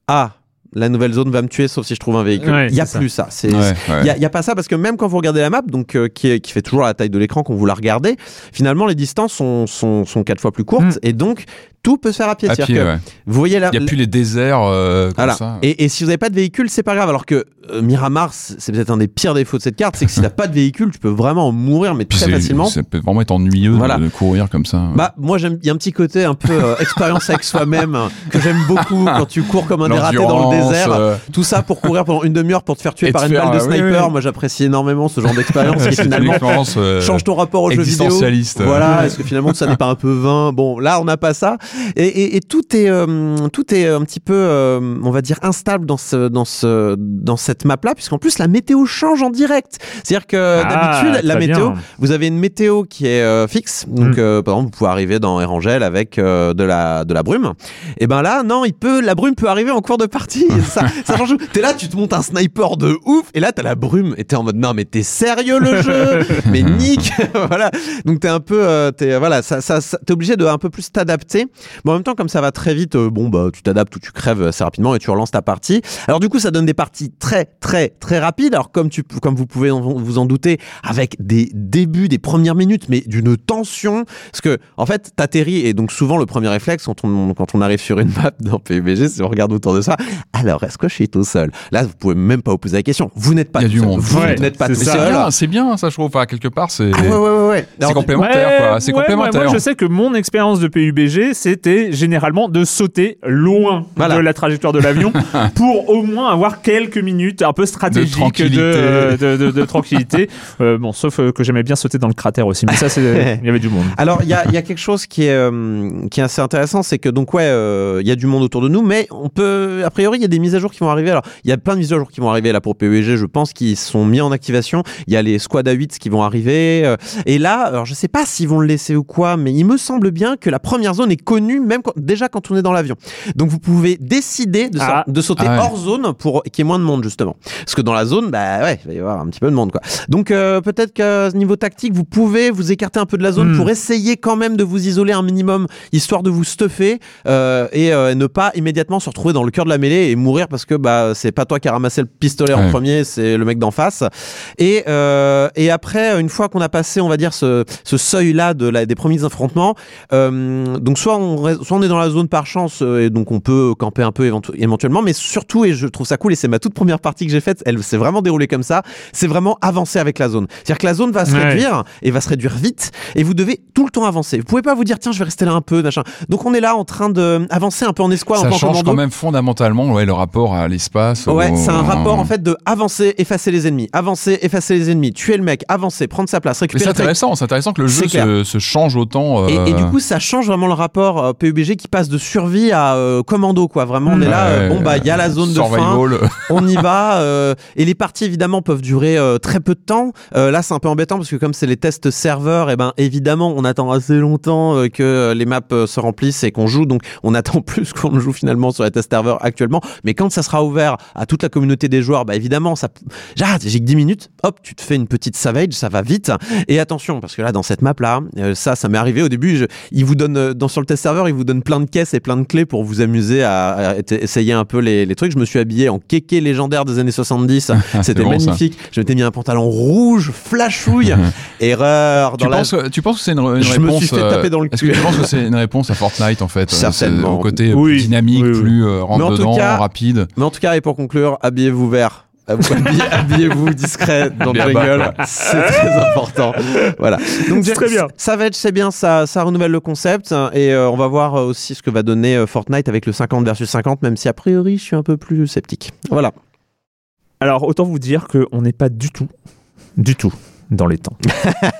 ah la nouvelle zone va me tuer sauf si je trouve un véhicule. Ouais, Il y a ça. plus ça. Ouais, il ouais. n'y a, il y a pas ça parce que même quand vous regardez la map, donc euh, qui, est- qui fait toujours la taille de l'écran quand vous la regardez, finalement les distances sont, sont, sont quatre fois plus courtes Mm. et donc tout peut se faire à pied. À pied, que ouais. Vous voyez là. Il n'y a plus les déserts euh, comme Voilà. ça. Et, et si vous n'avez pas de véhicule, c'est pas grave. Alors que euh, Miramar, c'est peut-être un des pires défauts de cette carte, c'est que si t'as pas de véhicule, tu peux vraiment mourir, mais très facilement. Ça peut vraiment être ennuyeux de- Voilà. de, courir comme ça. Bah moi j'aime, il y a un petit côté un peu euh, expérience avec soi-même que j'aime beaucoup quand tu cours comme un dératé dans le désert. euh, Tout ça pour courir pendant une demi-heure pour te faire tuer par une faire, balle de oui, sniper. oui. Moi j'apprécie énormément ce genre d'expérience qui finalement euh, change ton rapport au jeu vidéo. Voilà, est-ce que finalement ça n'est pas un peu vain? Bon, là on n'a pas ça. Et, et- et tout est euh, tout est un petit peu, euh, on va dire, instable dans ce dans ce dans cette map là, puisqu'en plus la météo change en direct. C'est-à-dire que Ah, d'habitude la météo, bien. vous avez une météo qui est euh, fixe. Donc Mm. euh, par exemple, vous pouvez arriver dans Erangel avec euh, de la de la brume. Et ben là, non, il peut la brume peut arriver en cours de partie. ça ça change. tout. T'es là, tu te montes un sniper de ouf, et là t'as la brume, et t'es en mode non mais t'es sérieux le jeu Mais nique Voilà. Donc t'es un peu, euh, t'es voilà, ça, ça, ça- t'es obligé de un peu plus t'adapter. Mais en même temps, comme ça va très vite, euh, bon bah tu t'adaptes ou tu crèves assez rapidement et tu relances ta partie. Alors du coup, ça donne des parties très très très rapides. Alors comme tu comme vous pouvez en- vous en douter, avec des débuts, des premières minutes, mais d'une tension, parce que en fait t'atterris et donc souvent le premier réflexe quand on quand on arrive sur une map dans PUBG, c'est on regarde autour de ça. Alors est-ce que je suis tout seul? Là, vous pouvez même pas vous poser la question. Vous n'êtes pas Il y a tout du seul. monde. Vous Ouais, n'êtes pas c'est tout c'est seul. bien, c'est bien, ça je trouve. Enfin, quelque part, c'est Ah ouais, ouais, ouais, ouais. c'est Alors, complémentaire, quoi. C'est ouais, complémentaire. Moi, je sais que mon expérience de PUBG, c'était généralement de sauter loin Voilà. de la trajectoire de l'avion pour au moins avoir quelques minutes un peu stratégiques de, tranquillité. de, de- de tranquillité. Euh, bon, sauf euh, que j'aimais bien sauter dans le cratère aussi, mais ça, c'est- il y avait du monde. Alors, il y a, il y a quelque chose qui est, euh, qui est assez intéressant, c'est que donc, ouais, euh, il y a du monde autour de nous, mais on peut, a priori, il y a des mises à jour qui vont arriver. Alors, il y a plein de mises à jour qui vont arriver là pour PUBG, je pense, qui sont mis en activation. Il y a les squads à 8 qui vont arriver. euh, et là, alors, je sais pas s'ils vont le laisser ou quoi, mais il me semble bien que la première zone est connue. Connu même quand- déjà quand on est dans l'avion. Donc vous pouvez décider de, Ah. de sauter Ah ouais. hors zone pour qu'il y ait moins de monde justement. Parce que dans la zone, bah ouais, il va y avoir un petit peu de monde quoi. Donc euh, peut-être que niveau tactique, vous pouvez vous écarter un peu de la zone Hmm. pour essayer quand même de vous isoler un minimum, histoire de vous stuffer euh, et euh, ne pas immédiatement se retrouver dans le cœur de la mêlée et mourir parce que bah c'est pas toi qui as ramassé le pistolet en Ouais. premier, c'est le mec d'en face. Et euh, et après, une fois qu'on a passé, on va dire ce, ce seuil-là de la, des premiers affrontements, euh, donc soit on soit on est dans la zone par chance euh, et donc on peut camper un peu éventu- éventuellement, mais surtout et je trouve ça cool et c'est ma toute première partie que j'ai faite, elle s'est vraiment déroulée comme ça, c'est vraiment avancer avec la zone. C'est-à-dire que la zone va se Ouais. réduire et va se réduire vite et vous devez tout le temps avancer. Vous pouvez pas vous dire tiens je vais rester là un peu machin. Donc on est là en train de avancer un peu en escouade, Ça en change quand même fondamentalement ouais, le rapport à l'espace. Ouais, au- c'est un rapport en fait de avancer, effacer les ennemis, avancer, effacer les ennemis, tuer le mec, avancer, prendre sa place, Mais récupérer. c'est le truc. intéressant, c'est intéressant que le jeu C'est se, se change autant. euh, Et, et du coup, ça change vraiment le rapport euh, PUBG qui passe de survie à euh, commando, quoi. Vraiment, on est là, euh, bon, bah, il y a la zone de fin, on y va. et les parties, évidemment, peuvent durer très peu de temps. Là, c'est un peu embêtant parce que comme c'est les tests serveurs, et ben, évidemment, on attend assez longtemps que les maps se remplissent et qu'on joue. Donc, on attend plus qu'on ne joue finalement sur les tests serveurs actuellement. Mais quand ça sera ouvert à toute la communauté des joueurs, bah, évidemment, ça, Ah, j'ai que 10 minutes, hop, tu te fais une petite savage, ça va vite. Et attention, parce que là, dans cette map-là, ça, ça m'est arrivé au début, je, il vous donne, dans, sur le test serveur, il vous donne plein de caisses et plein de clés pour vous amuser à, essayer un peu les, les trucs. Je me suis habillé en kéké légendaire des années 70. C'était bon, ça. magnifique. Je m'étais mis un pantalon rouge, flashouille. Erreur dans Tu la... penses, que- tu penses que c'est une, une Je me réponse suis fait euh, taper dans le Est-ce que cul. tu penses que c'est une réponse à Fortnite en fait euh, Certainement. c'est Au côté Oui. plus dynamique, Oui, oui. plus euh, rentre dedans, cas- rapide. Mais en tout cas, et pour conclure, habillez-vous vert. Habillez- Habillez-vous discret dans jungle, c'est très important. Voilà. Donc très bien. Savage, c'est bien, ça, ça renouvelle le concept et euh, on va voir euh, aussi ce que va donner euh, Fortnite avec le 50 versus 50, même si a priori je suis un peu plus sceptique. Voilà. Alors, autant vous dire qu'on n'est pas du tout, du tout dans les temps.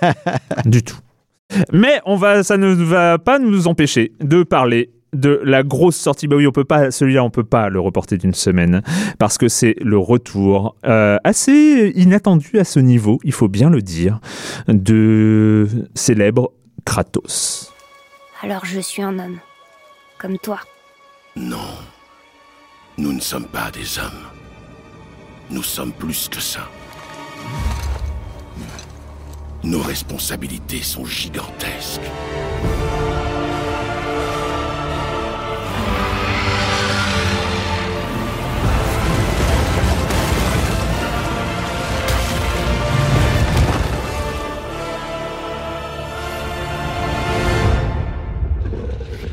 du tout. Mais on va, ça ne va pas nous empêcher de parler de la grosse sortie. Bah oui, on peut pas, celui-là, on peut pas le reporter d'une semaine parce que c'est le retour euh, assez inattendu à ce niveau, il faut bien le dire, de célèbre Kratos. Alors je suis un homme. Comme toi. Non. Nous ne sommes pas des hommes. Nous sommes plus que ça. Nos responsabilités sont gigantesques.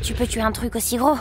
Tu peux tuer un truc aussi gros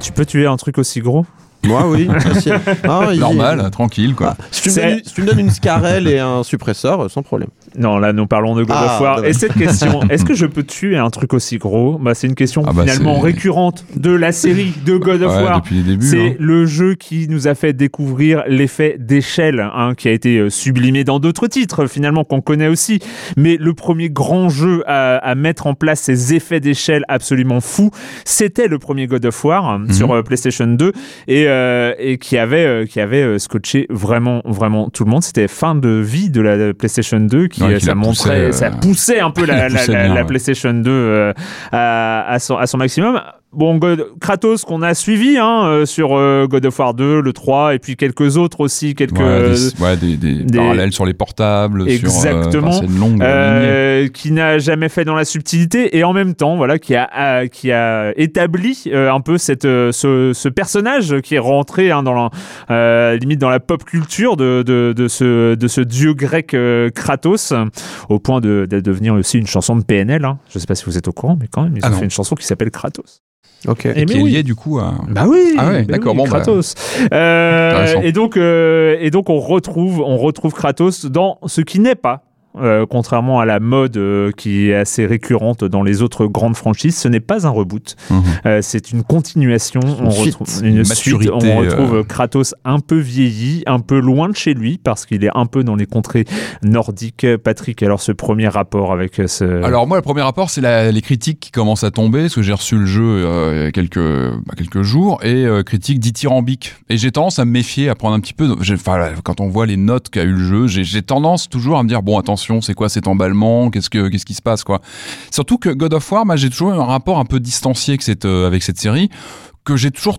Tu peux tuer un truc aussi gros Moi, oui. Ah, il- Normal, tranquille quoi. Si tu, me C'est- donnes, si tu me donnes une Scarelle et un suppresseur, euh, sans problème. Non, là, nous parlons de God Ah, of War. dommage. Et cette question, est-ce que je peux tuer un truc aussi gros? Bah, C'est une question Ah bah, finalement récurrente de la série de God of Ouais, War. depuis les débuts. C'est hein. le jeu qui nous a fait découvrir l'effet d'échelle, hein, qui a été euh, sublimé dans d'autres titres, finalement, qu'on connaît aussi. Mais le premier grand jeu à, à mettre en place ces effets d'échelle absolument fous, c'était le premier God of War hein, Mhm. sur euh, PlayStation 2 et, euh, et qui avait, euh, qui avait euh, scotché vraiment, vraiment tout le monde. C'était fin de vie de la PlayStation 2 qui, Ouais, qui ça montrait, euh, ça poussait un peu la. PlayStation 2 euh, à, à son, à son maximum. Bon, God- Kratos qu'on a suivi hein, euh, sur euh, God of War 2, le 3, et puis quelques autres aussi, quelques... Ouais, des, ouais, des- des des- parallèles sur les portables. Exactement. Sur, euh, une longue euh, qui n'a jamais fait dans la subtilité et en même temps voilà qui a euh, qui a établi euh, un peu cette euh, ce, ce personnage qui est rentré hein, dans la euh, limite dans la pop culture de, de, de ce de ce dieu grec euh, Kratos au point de, de devenir aussi une chanson de PNL hein. je sais pas si vous êtes au courant mais quand même ils Ah ont non. fait une chanson qui s'appelle Kratos Ok. Et qui mais est oui. lié du coup à. bah oui. Ah ouais, bah d'accord, oui, bon, bah. Kratos. Euh, Intéressant. et donc, euh, et donc on retrouve, on retrouve Kratos dans ce qui n'est pas. Euh, contrairement à la mode euh, qui est assez récurrente dans les autres grandes franchises, ce n'est pas un reboot. Mhm. Euh, c'est une continuation. on suite. retrouve Une suite. On retrouve. Kratos un peu vieilli, un peu loin de chez lui parce qu'il est un peu dans les contrées nordiques. Patrick, alors ce premier rapport avec ce. Alors moi, le premier rapport, c'est la- les critiques qui commencent à tomber, parce que j'ai reçu le jeu il y a quelques, bah, quelques jours, et critiques dithyrambiques. Et j'ai tendance à me méfier, à prendre un petit peu... Enfin, quand on voit les notes qu'a eu le jeu, j'ai j'ai tendance toujours à me dire, bon, attention, c'est quoi cet emballement, qu'est-ce que qu'est-ce qui se passe quoi. Surtout que God of War, moi j'ai toujours eu un rapport un peu distancié avec cette euh, avec cette série que j'ai toujours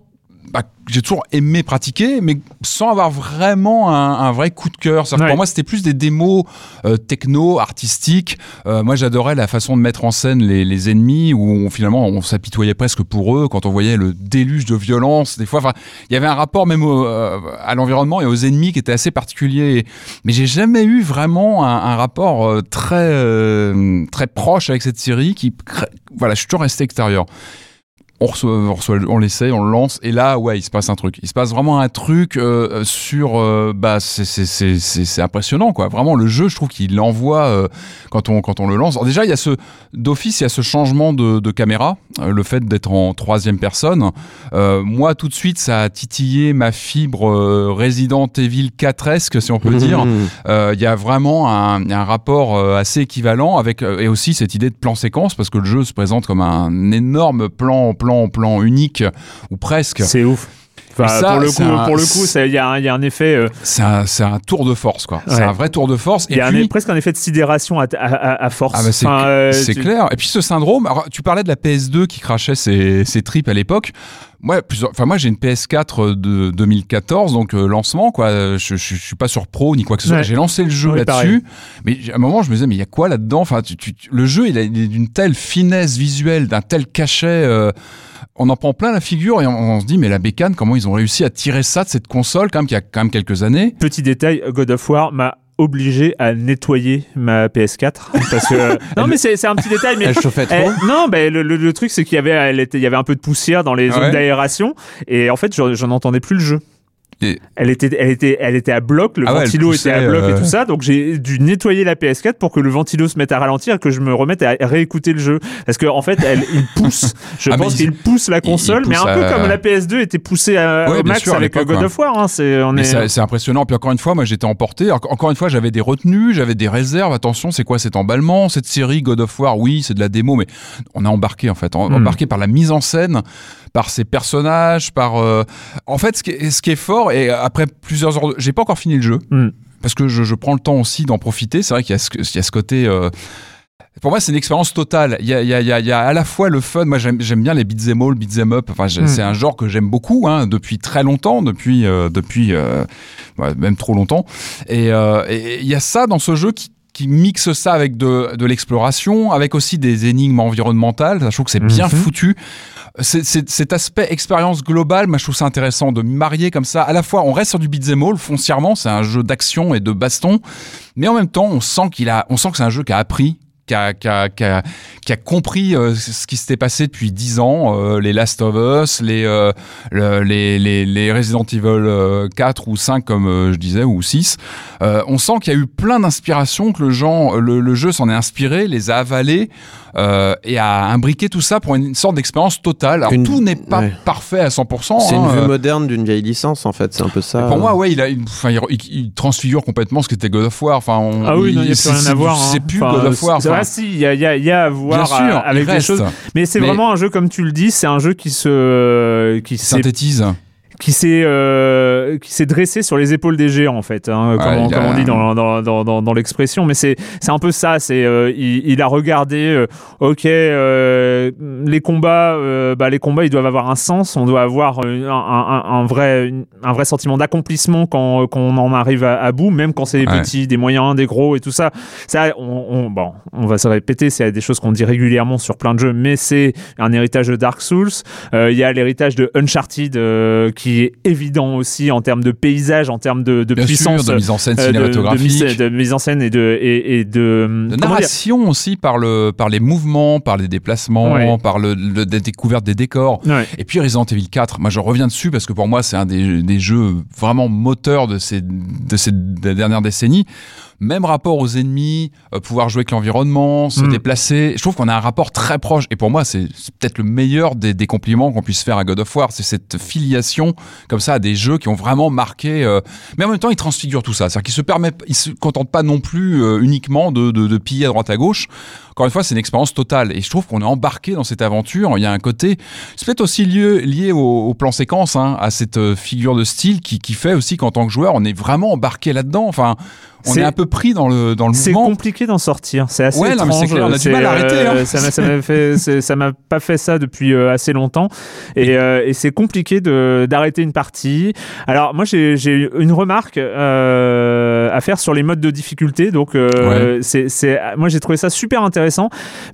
bah, j'ai toujours aimé pratiquer, mais sans avoir vraiment un, un vrai coup de cœur. Ouais. Pour moi, c'était plus des démos euh, techno, artistiques. Euh, moi, j'adorais la façon de mettre en scène les, les ennemis, où on- finalement on s'apitoyait presque pour eux quand on voyait le déluge de violence. Des fois, enfin, il y avait un rapport même au- euh, à l'environnement et aux ennemis qui était assez particulier. Mais j'ai jamais eu vraiment un, un rapport très très proche avec cette série. Qui, voilà, je suis toujours resté extérieur on reçoit, on, reçoit- on l'essaye, on le lance, et là, ouais, il se passe un truc. Il se passe vraiment un truc euh, sur, euh, bah, c'est- impressionnant, quoi. Vraiment, le jeu, je trouve qu'il l'envoie euh, quand on quand on le lance. Alors déjà, il y a ce d'office, il y a ce changement de, de caméra, euh, le fait d'être en troisième personne. Moi, tout de suite, ça a titillé ma fibre Resident Evil 4esque, si on peut dire. Il y a vraiment un, un rapport assez équivalent avec et aussi cette idée de plan séquence parce que le jeu se présente comme un énorme plan plan plan unique ou presque. C'est ouf. Enfin, ça, pour le coup, un- pour le coup, il y, a un- il y a un effet, euh, C'est un, tour de force quoi. C'est Ouais. un vrai tour de force. il y a un- puis presque un effet de sidération à, à- à- à force. Ah bah c'est Enfin, euh, c'est tu- clair. Et puis ce syndrome, alors, tu parlais de la PS2 qui crachait ses, ses tripes à l'époque. Moi, plusieurs, enfin moi j'ai une PS4 de 2014, donc euh, lancement quoi. Je, je, je suis pas sur Pro ni quoi que ce soit. Ouais. J'ai lancé le jeu là-dessus, mais à un moment je me disais mais il y a quoi là-dedans? Enfin, tu- tu- tu- le jeu il, a- il est d'une telle finesse visuelle, d'un tel cachet. euh, on en prend plein la figure et on, on se dit mais la bécane comment ils ont réussi à tirer ça de cette console quand même qui a quand même quelques années? Petit détail, God of War m'a obligé à nettoyer ma PS4 parce que non mais c'est un petit détail mais Elle chauffait trop? Eh, non, ben le, le- le truc c'est qu'il y avait, elle était, il y avait un peu de poussière dans les zones ouais d'aération et en fait j'en entendais plus le jeu. Et- Elle était, elle était, elle était à bloc, le Ah ouais, ventilo était à bloc et euh, tout ça, donc j'ai dû nettoyer la PS4 pour que le ventilo se mette à ralentir et que je me remette à réécouter le jeu. Parce qu'en en fait, elle, il pousse. Je Ah, pense il- qu'il pousse la console, mais un peu comme la PS2 était poussée à, Ouais, au max sûr, avec l'époque, God of War. Hein, c'est, on Mais est. c'est c'est impressionnant. Puis encore une fois, moi j'étais emporté. Encore une fois, j'avais des retenues, j'avais des réserves. Attention, c'est quoi cet emballement Cette série God of War, oui, c'est de la démo, mais on a embarqué en fait. Hmm. Embarqué par la mise en scène, par ses personnages, par. euh, En fait, ce qui, est, ce qui est fort, et après plusieurs heures. de- J'ai pas encore fini le jeu. Hmm. Parce que je, je prends le temps aussi d'en profiter. C'est vrai qu'il y, a ce- il y a ce côté. euh, pour moi, c'est une expérience totale. Il y a, il y a- il y a- il y a à la fois le fun. Moi, j'aime bien les beat'em all, beat'em up. Enfin, Mm. c'est un genre que j'aime beaucoup hein, depuis très longtemps, depuis euh, depuis euh, même trop longtemps. Et euh, et il y a ça dans ce jeu qui qui mixe ça avec de, de l'exploration, avec aussi des énigmes environnementales. Je trouve que c'est bien Mhm. foutu. C'est- c'est- cet aspect expérience globale, moi je trouve ça intéressant de marier comme ça. À la fois, on reste sur du beat'em all foncièrement, c'est un jeu d'action et de baston, mais en même temps, on sent qu'il a, on sent que c'est un jeu qui a appris. Qui a, qui a- qui a- qui a compris euh, ce qui s'était passé depuis 10 ans, euh, les Last of Us, les, euh, le- les, les, les Resident Evil euh, 4 ou 5 comme euh, je disais, ou 6. Euh, on sent qu'il y a eu plein d'inspirations, que le, genre, le, le jeu s'en est inspiré, les a avalés euh, et a imbriqué tout ça pour une sorte d'expérience totale. Alors Une- tout n'est pas ouais. parfait à 100%. C'est une hein, vue euh, moderne d'une vieille licence en fait, c'est un peu ça. pour moi, ouais, il, a, une- enfin, il, il- il transfigure complètement ce qu'était God of War. Enfin, on- Ah oui, il n'y a c'est- plus rien c'est- à voir. C'est hein. plus Enfin, God of War. c'est- enfin, ah, si, il y a, il y a- il y a à voir bien sûr, euh, avec reste. choses. Mais c'est Mais- vraiment un jeu, comme tu le dis, c'est un jeu qui se, qui s'est synthétise. Qui s'est euh, qui s'est dressé sur les épaules des géants en fait hein, comme, Ouais, on, comme dit dans, dans, dans, dans, dans l'expression. Mais c'est c'est un peu ça c'est euh, il, il a regardé euh, ok euh, les combats euh, bah les combats ils doivent avoir un sens. On doit avoir un, un, un vrai un vrai sentiment d'accomplissement quand quand on en arrive à, à bout même quand c'est des Ouais. petits des moyens des gros et tout ça. Ça on, on bon on va se répéter c'est des choses qu'on dit régulièrement sur plein de jeux mais c'est un héritage de Dark Souls. Euh, il y a l'héritage de Uncharted euh, qui est évident aussi en termes de paysage, en termes de, puissance. sûr, de mise en scène euh, de- de, cinématographique. de mise en scène et de, et, et de, narration aussi par le par les mouvements, par les déplacements, Ouais. par le, le- la découverte des décors. Ouais. Et puis Resident Evil 4, moi je reviens dessus parce que pour moi c'est un des, des jeux vraiment moteurs de ces de ces dernières décennies. Même rapport aux ennemis, euh, pouvoir jouer avec l'environnement, se Mm. déplacer. Je trouve qu'on a un rapport très proche. Et pour moi, c'est c'est peut-être le meilleur des, des compliments qu'on puisse faire à God of War. C'est cette filiation comme ça à des jeux qui ont vraiment marqué. euh, Mais en même temps, ils transfigurent tout ça. C'est-à-dire qu'ils se permettent, ils se contentent pas non plus euh, uniquement de, de, de piller à droite à gauche. Encore une fois, c'est une expérience totale. Et je trouve qu'on est embarqué dans cette aventure. Il y a un côté, c'est peut-être aussi lié, lié au, au plan séquence, hein, à cette euh, figure de style qui, qui fait aussi qu'en tant que joueur, on est vraiment embarqué là-dedans. Enfin, on est, C'est- un peu pris dans le, dans le C'est compliqué d'en sortir. C'est assez Ouais, non, étrange. clair, on a du mal à arrêter, hein. ça m'a- fait, ça pas fait ça depuis euh, assez longtemps, et, euh, et c'est compliqué de d'arrêter une partie. Alors moi j'ai une remarque euh, à faire sur les modes de difficulté. Donc euh, c'est moi j'ai trouvé ça super intéressant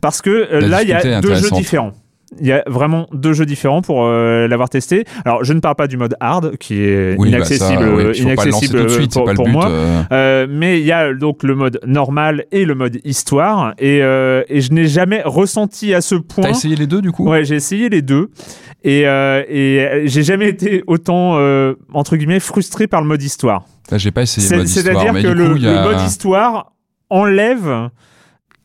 parce que euh, là il y a deux jeux différents. Il y a vraiment deux jeux différents pour euh, l'avoir testé. Alors, je ne parle pas du mode hard, qui est Oui, bah ça, inaccessible, oui, euh, inaccessible suite, pour, but, moi. euh. Mais il y a donc le mode normal et le mode histoire. Et, et je n'ai jamais ressenti à ce point. T'as essayé les deux du coup? Ouais, j'ai essayé les deux. Et, et j'ai jamais été autant, entre guillemets, frustré par le mode histoire. J'ai pas essayé le mode histoire, C'est-à-dire que a... le mode histoire enlève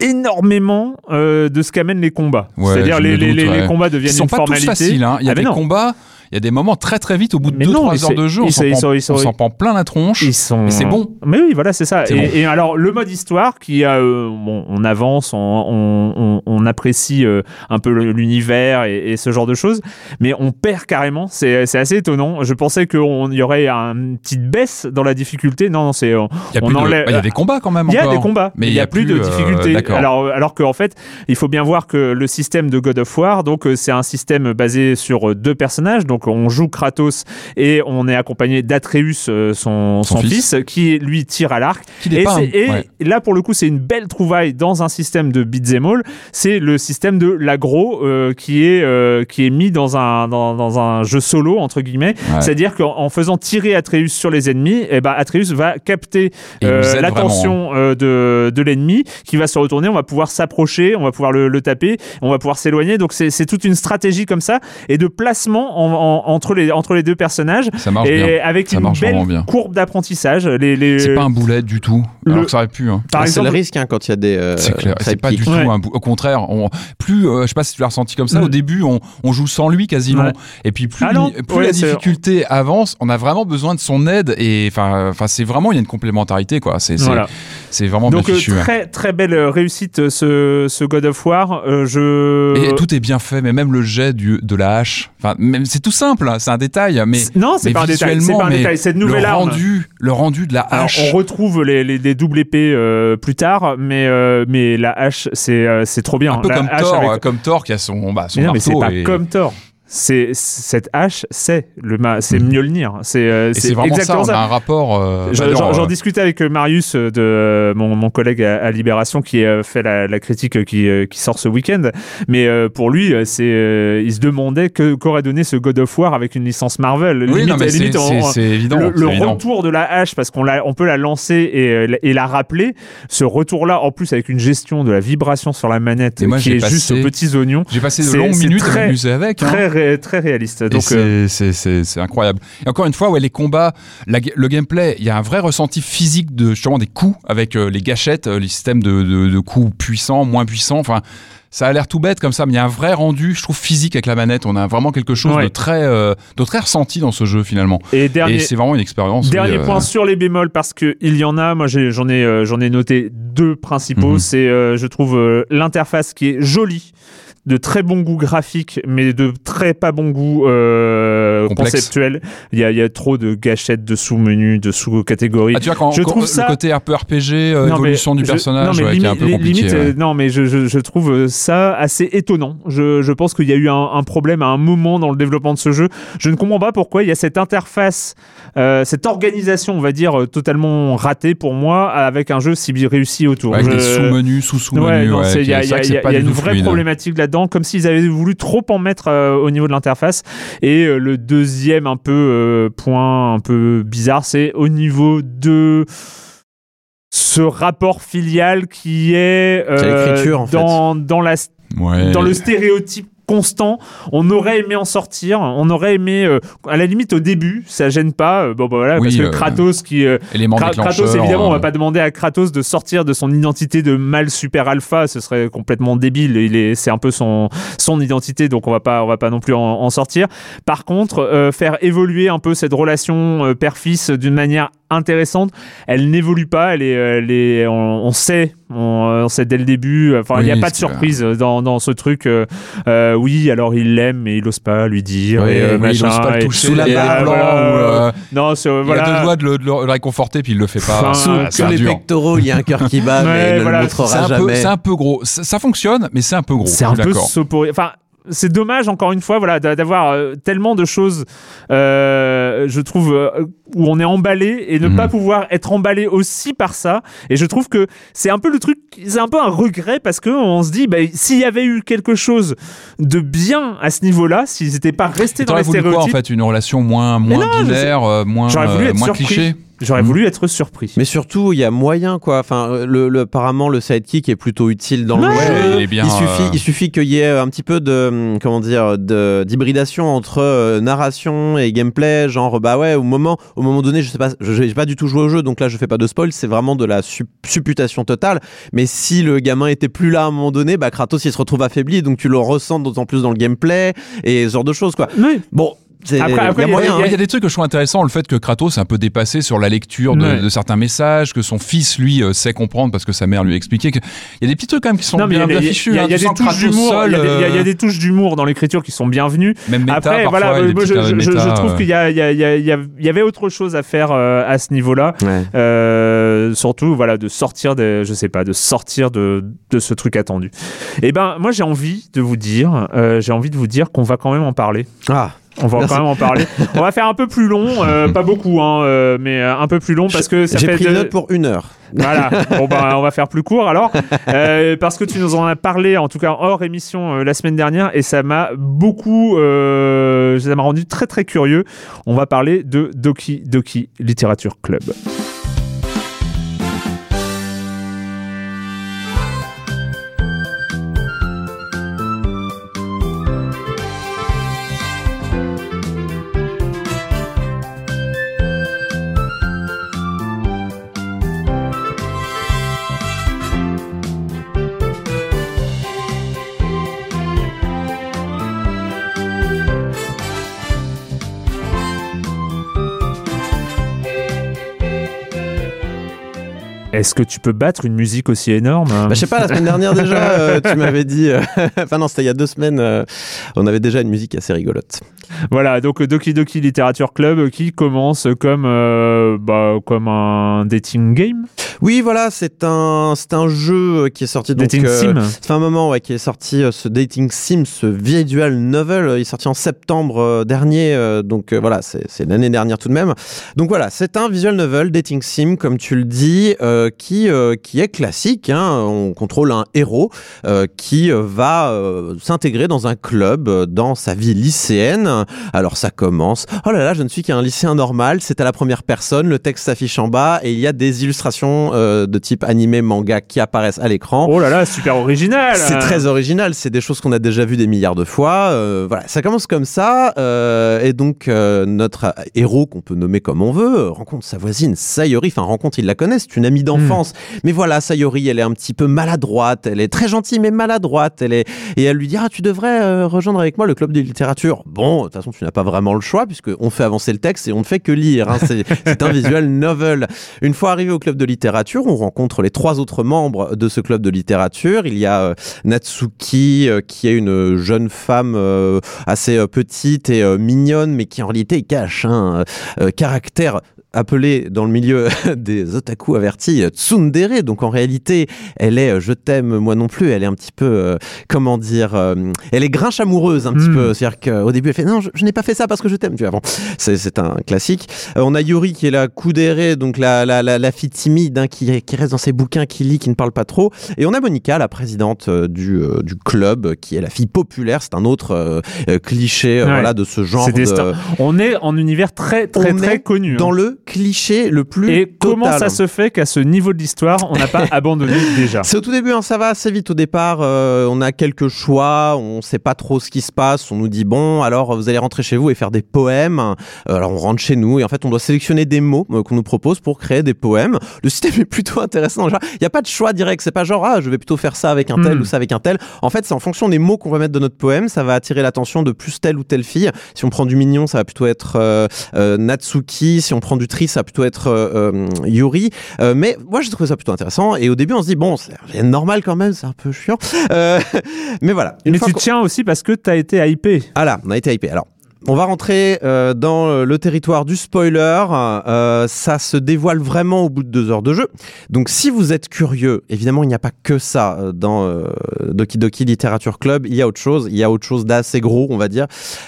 énormément euh, de ce qu'amènent les combats. Ouais, C'est-à-dire les, les, doute, les- ouais. les combats Ils deviennent sont une pas tous formalité. faciles. Hein. Il y a Ah, des non. combats, il y a des moments très très vite, au bout de Mais 2-3 non, heures de jeu, on s'en prend, plein la tronche. Ils sont. Et c'est bon. Mais oui, voilà, c'est ça. Et, bon. et alors, le mode histoire, qui a, euh, bon, on avance, on, on, apprécie euh, un peu l'univers et, et ce genre de choses, mais on perd carrément. C'est assez étonnant. Je pensais qu'il y aurait une petite baisse dans la difficulté. Non, non, c'est. euh, Il on de- bah, y a des combats quand même Il y a encore. des combats, mais il n'y a, plus de euh, difficultés. d'accord. alors, alors qu'en fait, il faut bien voir que le système de God of War, donc euh, c'est un système basé sur euh, deux personnages. Donc on joue Kratos et on est accompagné d'Atreus, euh, son, Son son fils. fils. qui lui tire à l'arc. Et, pas un- c'est- et ouais. là, pour le coup, c'est une belle trouvaille dans un système de beat'em all. C'est le système de l'agro euh, qui est euh, qui est mis dans un dans, dans un jeu solo entre guillemets. Ouais. C'est-à-dire qu'en en faisant tirer Atreus sur les ennemis, et ben Atreus va capter euh, l'attention euh, de, de l'ennemi qui va se retourner. On va pouvoir s'approcher, on va pouvoir le, le taper, on va pouvoir s'éloigner. Donc c'est c'est toute une stratégie comme ça et de placement en- en- entre les entre les deux personnages. Ça marche et bien. avec Ça une marche belle vraiment bien. courbe d'apprentissage. Les, les... C'est pas un boulet du tout. le- Alors que ça aurait pu. Hein. Par Ah, c'est le exemple, risque hein, quand il y a des. euh, C'est clair. C'est pas du tout Ouais. un bou- Au contraire, on, plus, euh, je sais pas si tu l'as ressenti comme ça. Mm. Au début, on, on joue sans lui quasiment. Ouais. Et puis plus, Ah non, plus ouais, la difficulté avance, on a vraiment besoin de son aide. Et enfin, enfin, c'est vraiment il y a une complémentarité quoi. C'est, c'est, Voilà. c'est vraiment Donc bien euh, fichu. hein. très très belle euh, réussite ce, ce God of War. Euh, je Et tout est bien fait, mais même le jet du, de la hache. Enfin, même c'est tout simple, c'est un détail, mais non, c'est pas un détail. C'est pas un détail. Cette nouvelle le arme. rendu, le rendu de la Alors, hache. on retrouve les, les, les doubles épées euh, plus tard, mais, euh, mais la hache, c'est euh, c'est trop bien. un peu La comme Thor, avec- comme Thor qui a son, bah, son Mais non, mais c'est pas et- comme Thor. C'est cette hache, c'est le ma- c'est Mhm. Mjolnir. C'est euh, vraiment ça, on ça. a un rapport. euh, J'en- j'en euh, discutais avec euh, Marius euh, de euh, mon, mon collègue à, à Libération qui a fait la, la critique euh, qui, euh, qui sort ce week-end. Mais euh, pour lui, euh, c'est euh, il se demandait que qu'aurait donné ce God of War avec une licence Marvel. Oui, Limite- non, mais c'est, évident. le, le évident. retour de la hache parce qu'on la, on peut la lancer et, euh, et la rappeler. Ce retour-là, en plus avec une gestion de la vibration sur la manette Et moi, qui j'ai est passé- juste aux petits oignons, J'ai passé de longues minutes à très- m'amuser avec. hein. très ré- très réaliste. Donc euh, c'est, incroyable. Et encore une fois, ouais, les combats, la le gameplay, il y a un vrai ressenti physique de justement des coups avec euh, les gâchettes, euh, les systèmes de, de, de coups puissants, moins puissants. Enfin, ça a l'air tout bête comme ça, mais il y a un vrai rendu, je trouve, physique avec la manette. On a vraiment quelque chose Ouais. de très, euh, de très ressenti dans ce jeu finalement. et dernier. Et c'est vraiment une expérience. Dernier oui, euh, point sur les bémols parce que il y en a. Moi, j'en ai, euh, noté deux principaux. Mhm. C'est, je trouve, l'interface qui est jolie, de très bon goût graphique, mais de très pas bon goût euh, conceptuel. Il y a, il y a trop de gâchettes, de sous-menus, de sous-catégories. Ah, tu vois, quand, Je quand- trouve le ça- côté un peu RPG, euh, Non, évolution du je- personnage, non, mais ouais, qui est un peu compliqué. limite, ouais. euh, non, mais je, je, je trouve ça assez étonnant. Je, pense qu'il y a eu un, un problème à un moment dans le développement de ce jeu. Je ne comprends pas pourquoi il y a cette interface, euh, cette organisation, on va dire, euh, totalement ratée pour moi, avec un jeu si bien réussi autour. Avec des sous-menus, sous-sous-menus. Il y a, y a- y une vraie fluide. problématique là-dedans, comme s'ils avaient voulu trop en mettre euh, au niveau de l'interface. Et euh, le deuxième un peu euh, point un peu bizarre, c'est au niveau de ce rapport filial qui est euh, en fait. dans, dans la Ouais. dans le stéréotype constant. On aurait aimé en sortir. On aurait aimé, euh, à la limite au début, ça gêne pas. euh, bon, bah voilà, Oui, parce que euh, Kratos qui Kra-. Kratos, évidemment, on va pas demander à Kratos de sortir de son identité de mâle super alpha, ce serait complètement débile. Il est, c'est un peu son son identité, donc on va pas, on va pas non plus en, en sortir. Par contre, faire évoluer un peu cette relation père-fils d'une manière intéressante. Elle n'évolue pas. Elle est, elle est, on, on sait, on, on sait dès le début. Enfin, il n'y a Oui, pas de surprise dans, dans ce truc. euh, euh, oui, alors il l'aime, mais il ose pas lui dire. Et, euh, il machin, ose pas le toucher, sous la barre, voilà, euh, non, c'est- Il voilà. a deux doigts de le, de le réconforter, puis il le fait pas. Enfin, Sous, les dur. pectoraux, il y a un cœur qui bat, mais il ne voilà, le C'est montrera un, peu, jamais. c'est un peu gros. Ça, ça fonctionne, mais c'est un peu gros. C'est un peu soporifique. Enfin, c'est dommage encore une fois, voilà, d'a- d'avoir euh, tellement de choses, euh, je trouve, euh, où on est emballé et ne Mhm. pas pouvoir être emballé aussi par ça. Et je trouve que c'est un peu le truc, c'est un peu un regret parce que on se dit, bah, s'il y avait eu quelque chose de bien à ce niveau-là, s'ils n'étaient pas restés dans les quoi en stéréotypes, fait? Une relation moins, moins non, binaire, euh, moins, moins cliché? J'aurais Mhm. voulu être surpris. Mais surtout, il y a moyen, quoi. Enfin, le, le- apparemment, le sidekick est plutôt utile dans le jeu. il est bien, il suffit, euh, il suffit qu'il y ait un petit peu de, hum, comment dire, d'hybridation entre euh, narration et gameplay. Genre, bah ouais, au moment, au moment donné, je sais pas, je j'ai pas du tout joué au jeu, donc là, je fais pas de spoil. C'est vraiment de la sup- supputation totale. Mais si le gamin était plus là à un moment donné, bah Kratos, il se retrouve affaibli, donc tu le ressens d'autant plus dans le gameplay et ce genre de choses, quoi. Oui. Bon. C'est- Après- après, il y a il y a- moyen. il y a- Il y a des trucs que je trouve intéressants, le fait que Kratos est un peu dépassé sur la lecture de, Ouais. de certains messages, que son fils, lui, euh, sait comprendre parce que sa mère lui a expliqué. que- Il y a des petits trucs quand même qui sont Non, bien, bien il y a- hein. des touches d'humour, euh, dans l'écriture qui sont bienvenues. Même méta, Après, parfois, voilà, moi je, petites je- je- méta, je trouve euh, qu'il y, avait autre chose à faire euh, à ce niveau-là. Ouais. Euh, surtout, voilà, de sortir de, je sais pas, de sortir de, de ce truc attendu. Et ben, moi, j'ai envie de vous dire, euh, j'ai envie de vous dire qu'on va quand même en parler. Ah. On va Merci. quand même en parler. On va faire un peu plus long, euh, pas beaucoup, hein, euh, mais euh, un peu plus long parce que ça J'ai pris de- note pour une heure. voilà. Bon ben, on va faire plus court alors, Euh, parce que tu nous en as parlé, en tout cas hors émission la semaine dernière, et ça m'a beaucoup, ça m'a rendu très très curieux. On va parler de Doki Doki Literature Club. Est-ce que tu peux battre une musique aussi énorme hein? Bah, je sais pas, la semaine dernière déjà, euh, tu m'avais dit. euh, enfin, non, c'était il y a deux semaines, euh, on avait déjà une musique assez rigolote. Voilà, donc Doki Doki Literature Club qui commence comme, bah, comme un dating game? Oui, voilà, c'est un, c'est un jeu qui est sorti donc. Dating sim. Fait un moment ouais, qui est sorti ce Dating Sim, ce visual novel. Il est sorti en septembre dernier, donc voilà, c'est c'est l'année dernière tout de même. Donc voilà, c'est un visual novel Dating Sim, comme tu le dis, qui euh, qui est classique. Hein. On contrôle un héros euh, qui euh, va s'intégrer dans un club dans sa vie lycéenne. Alors ça commence. Oh là là, je ne suis qu'un lycéen normal. C'est à la première personne. Le texte s'affiche en bas et il y a des illustrations de type animé, manga qui apparaissent à l'écran. Oh là là, super original. C'est très original, c'est des choses qu'on a déjà vues des milliards de fois. Euh, voilà, ça commence comme ça, euh, et donc euh, notre héros qu'on peut nommer comme on veut rencontre sa voisine Sayori. Enfin, rencontre, il la connaît, c'est une amie d'enfance. Mais voilà, Sayori, elle est un petit peu maladroite. Elle est très gentille mais maladroite. Elle est et elle lui dit ah tu devrais euh, rejoindre avec moi le club de littérature. Bon, de toute façon tu n'as pas vraiment le choix puisque on fait avancer le texte et on ne fait que lire. hein. C'est un visual novel. Une fois arrivé au club de littérature, on rencontre les trois autres membres de ce club de littérature. Il y a euh, Natsuki, euh, qui est une jeune femme assez petite et mignonne, mais qui en réalité cache un euh, caractère appelé dans le milieu des otaku avertis tsundere. Donc en réalité, elle est euh, je t'aime moi non plus. Elle est un petit peu euh, comment dire, euh, elle est grinche amoureuse un petit Mm. peu. C'est-à-dire qu'au début elle fait non, je, je n'ai pas fait ça parce que je t'aime. Tu vois, bon, c'est c'est un classique. Euh, on a Yuri qui est la coudérée, donc la, la, la, la fille timide hein, qui, qui reste dans ses bouquins, qui lit, qui ne parle pas trop. Et on a Monica, la présidente euh, du, du club, qui est la fille populaire. C'est un autre cliché Ouais. voilà, de ce genre de... On est en univers très très On très connu. Dans hein. le cliché le plus Et comment ça se fait qu'à ce niveau de l'histoire, on n'a pas abandonné déjà C'est au tout début, hein, ça va assez vite au départ. euh, on a quelques choix, on sait pas trop ce qui se passe. On nous dit bon, alors vous allez rentrer chez vous et faire des poèmes. Euh, alors on rentre chez nous et en fait on doit sélectionner des mots euh, qu'on nous propose pour créer des poèmes. Le système est plutôt intéressant. Il n'y a pas de choix direct. C'est pas genre ah je vais plutôt faire ça avec un tel Hmm. ou ça avec un tel. En fait c'est en fonction des mots qu'on va mettre dans notre poème. Ça va attirer l'attention de plus telle ou telle fille. Si on prend du mignon, ça va plutôt être euh, euh, Natsuki. Si on prend du ça va plutôt être euh, euh, Yuri. Euh, mais moi, j'ai trouvé ça plutôt intéressant. Et au début, on se dit, bon, c'est normal quand même, c'est un peu chiant. Mais voilà. Une Mais tu tiens aussi parce que t'as été hypé. ah là, on a été hypé. Alors, on va rentrer euh, dans le territoire du spoiler. Euh, ça se dévoile vraiment au bout de deux heures de jeu. Donc, si vous êtes curieux, évidemment, il n'y a pas que ça euh, dans Doki Doki Literature Club. Il y a autre chose. Il y a autre chose d'assez gros, on va dire.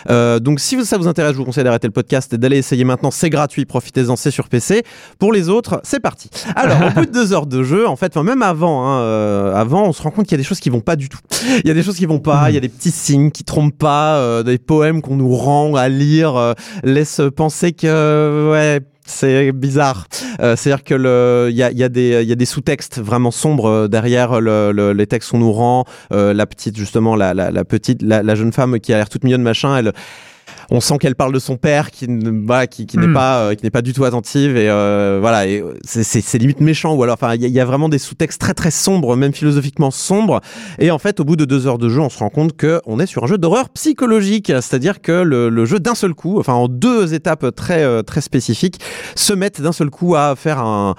Donc, si ça vous intéresse, je vous conseille d'arrêter le podcast et d'aller essayer maintenant. C'est gratuit. Profitez-en, c'est sur PC. Pour les autres, c'est parti. Alors, au bout de deux heures de jeu, en fait, même avant, hein, avant, on se rend compte qu'il y a des choses qui vont pas du tout. Il y a des choses qui vont pas, il y a des petits signes qui trompent pas, des poèmes qu'on nous rend à lire euh, laissent penser que ouais. C'est bizarre. Euh, C'est-à-dire que le, il y a, y a des, des sous-textes vraiment sombres euh, derrière le, le- les textes qu'on nous rend. La petite, justement, la, la petite, la, la jeune femme qui a l'air toute mignonne, machin. Elle, on sent qu'elle parle de son père qui, ne- voilà, qui, qui n'est Hmm. pas, euh, qui n'est pas du tout attentive et euh, voilà. Et euh, c'est- limite méchant ou alors, enfin, il y, a- il y a vraiment des sous-textes très très sombres, même philosophiquement sombres. Et en fait, au bout de deux heures de jeu, on se rend compte que on est sur un jeu d'horreur psychologique, c'est-à-dire que le, le jeu d'un seul coup, enfin en deux étapes très très spécifiques, se mettent d'un seul coup à faire un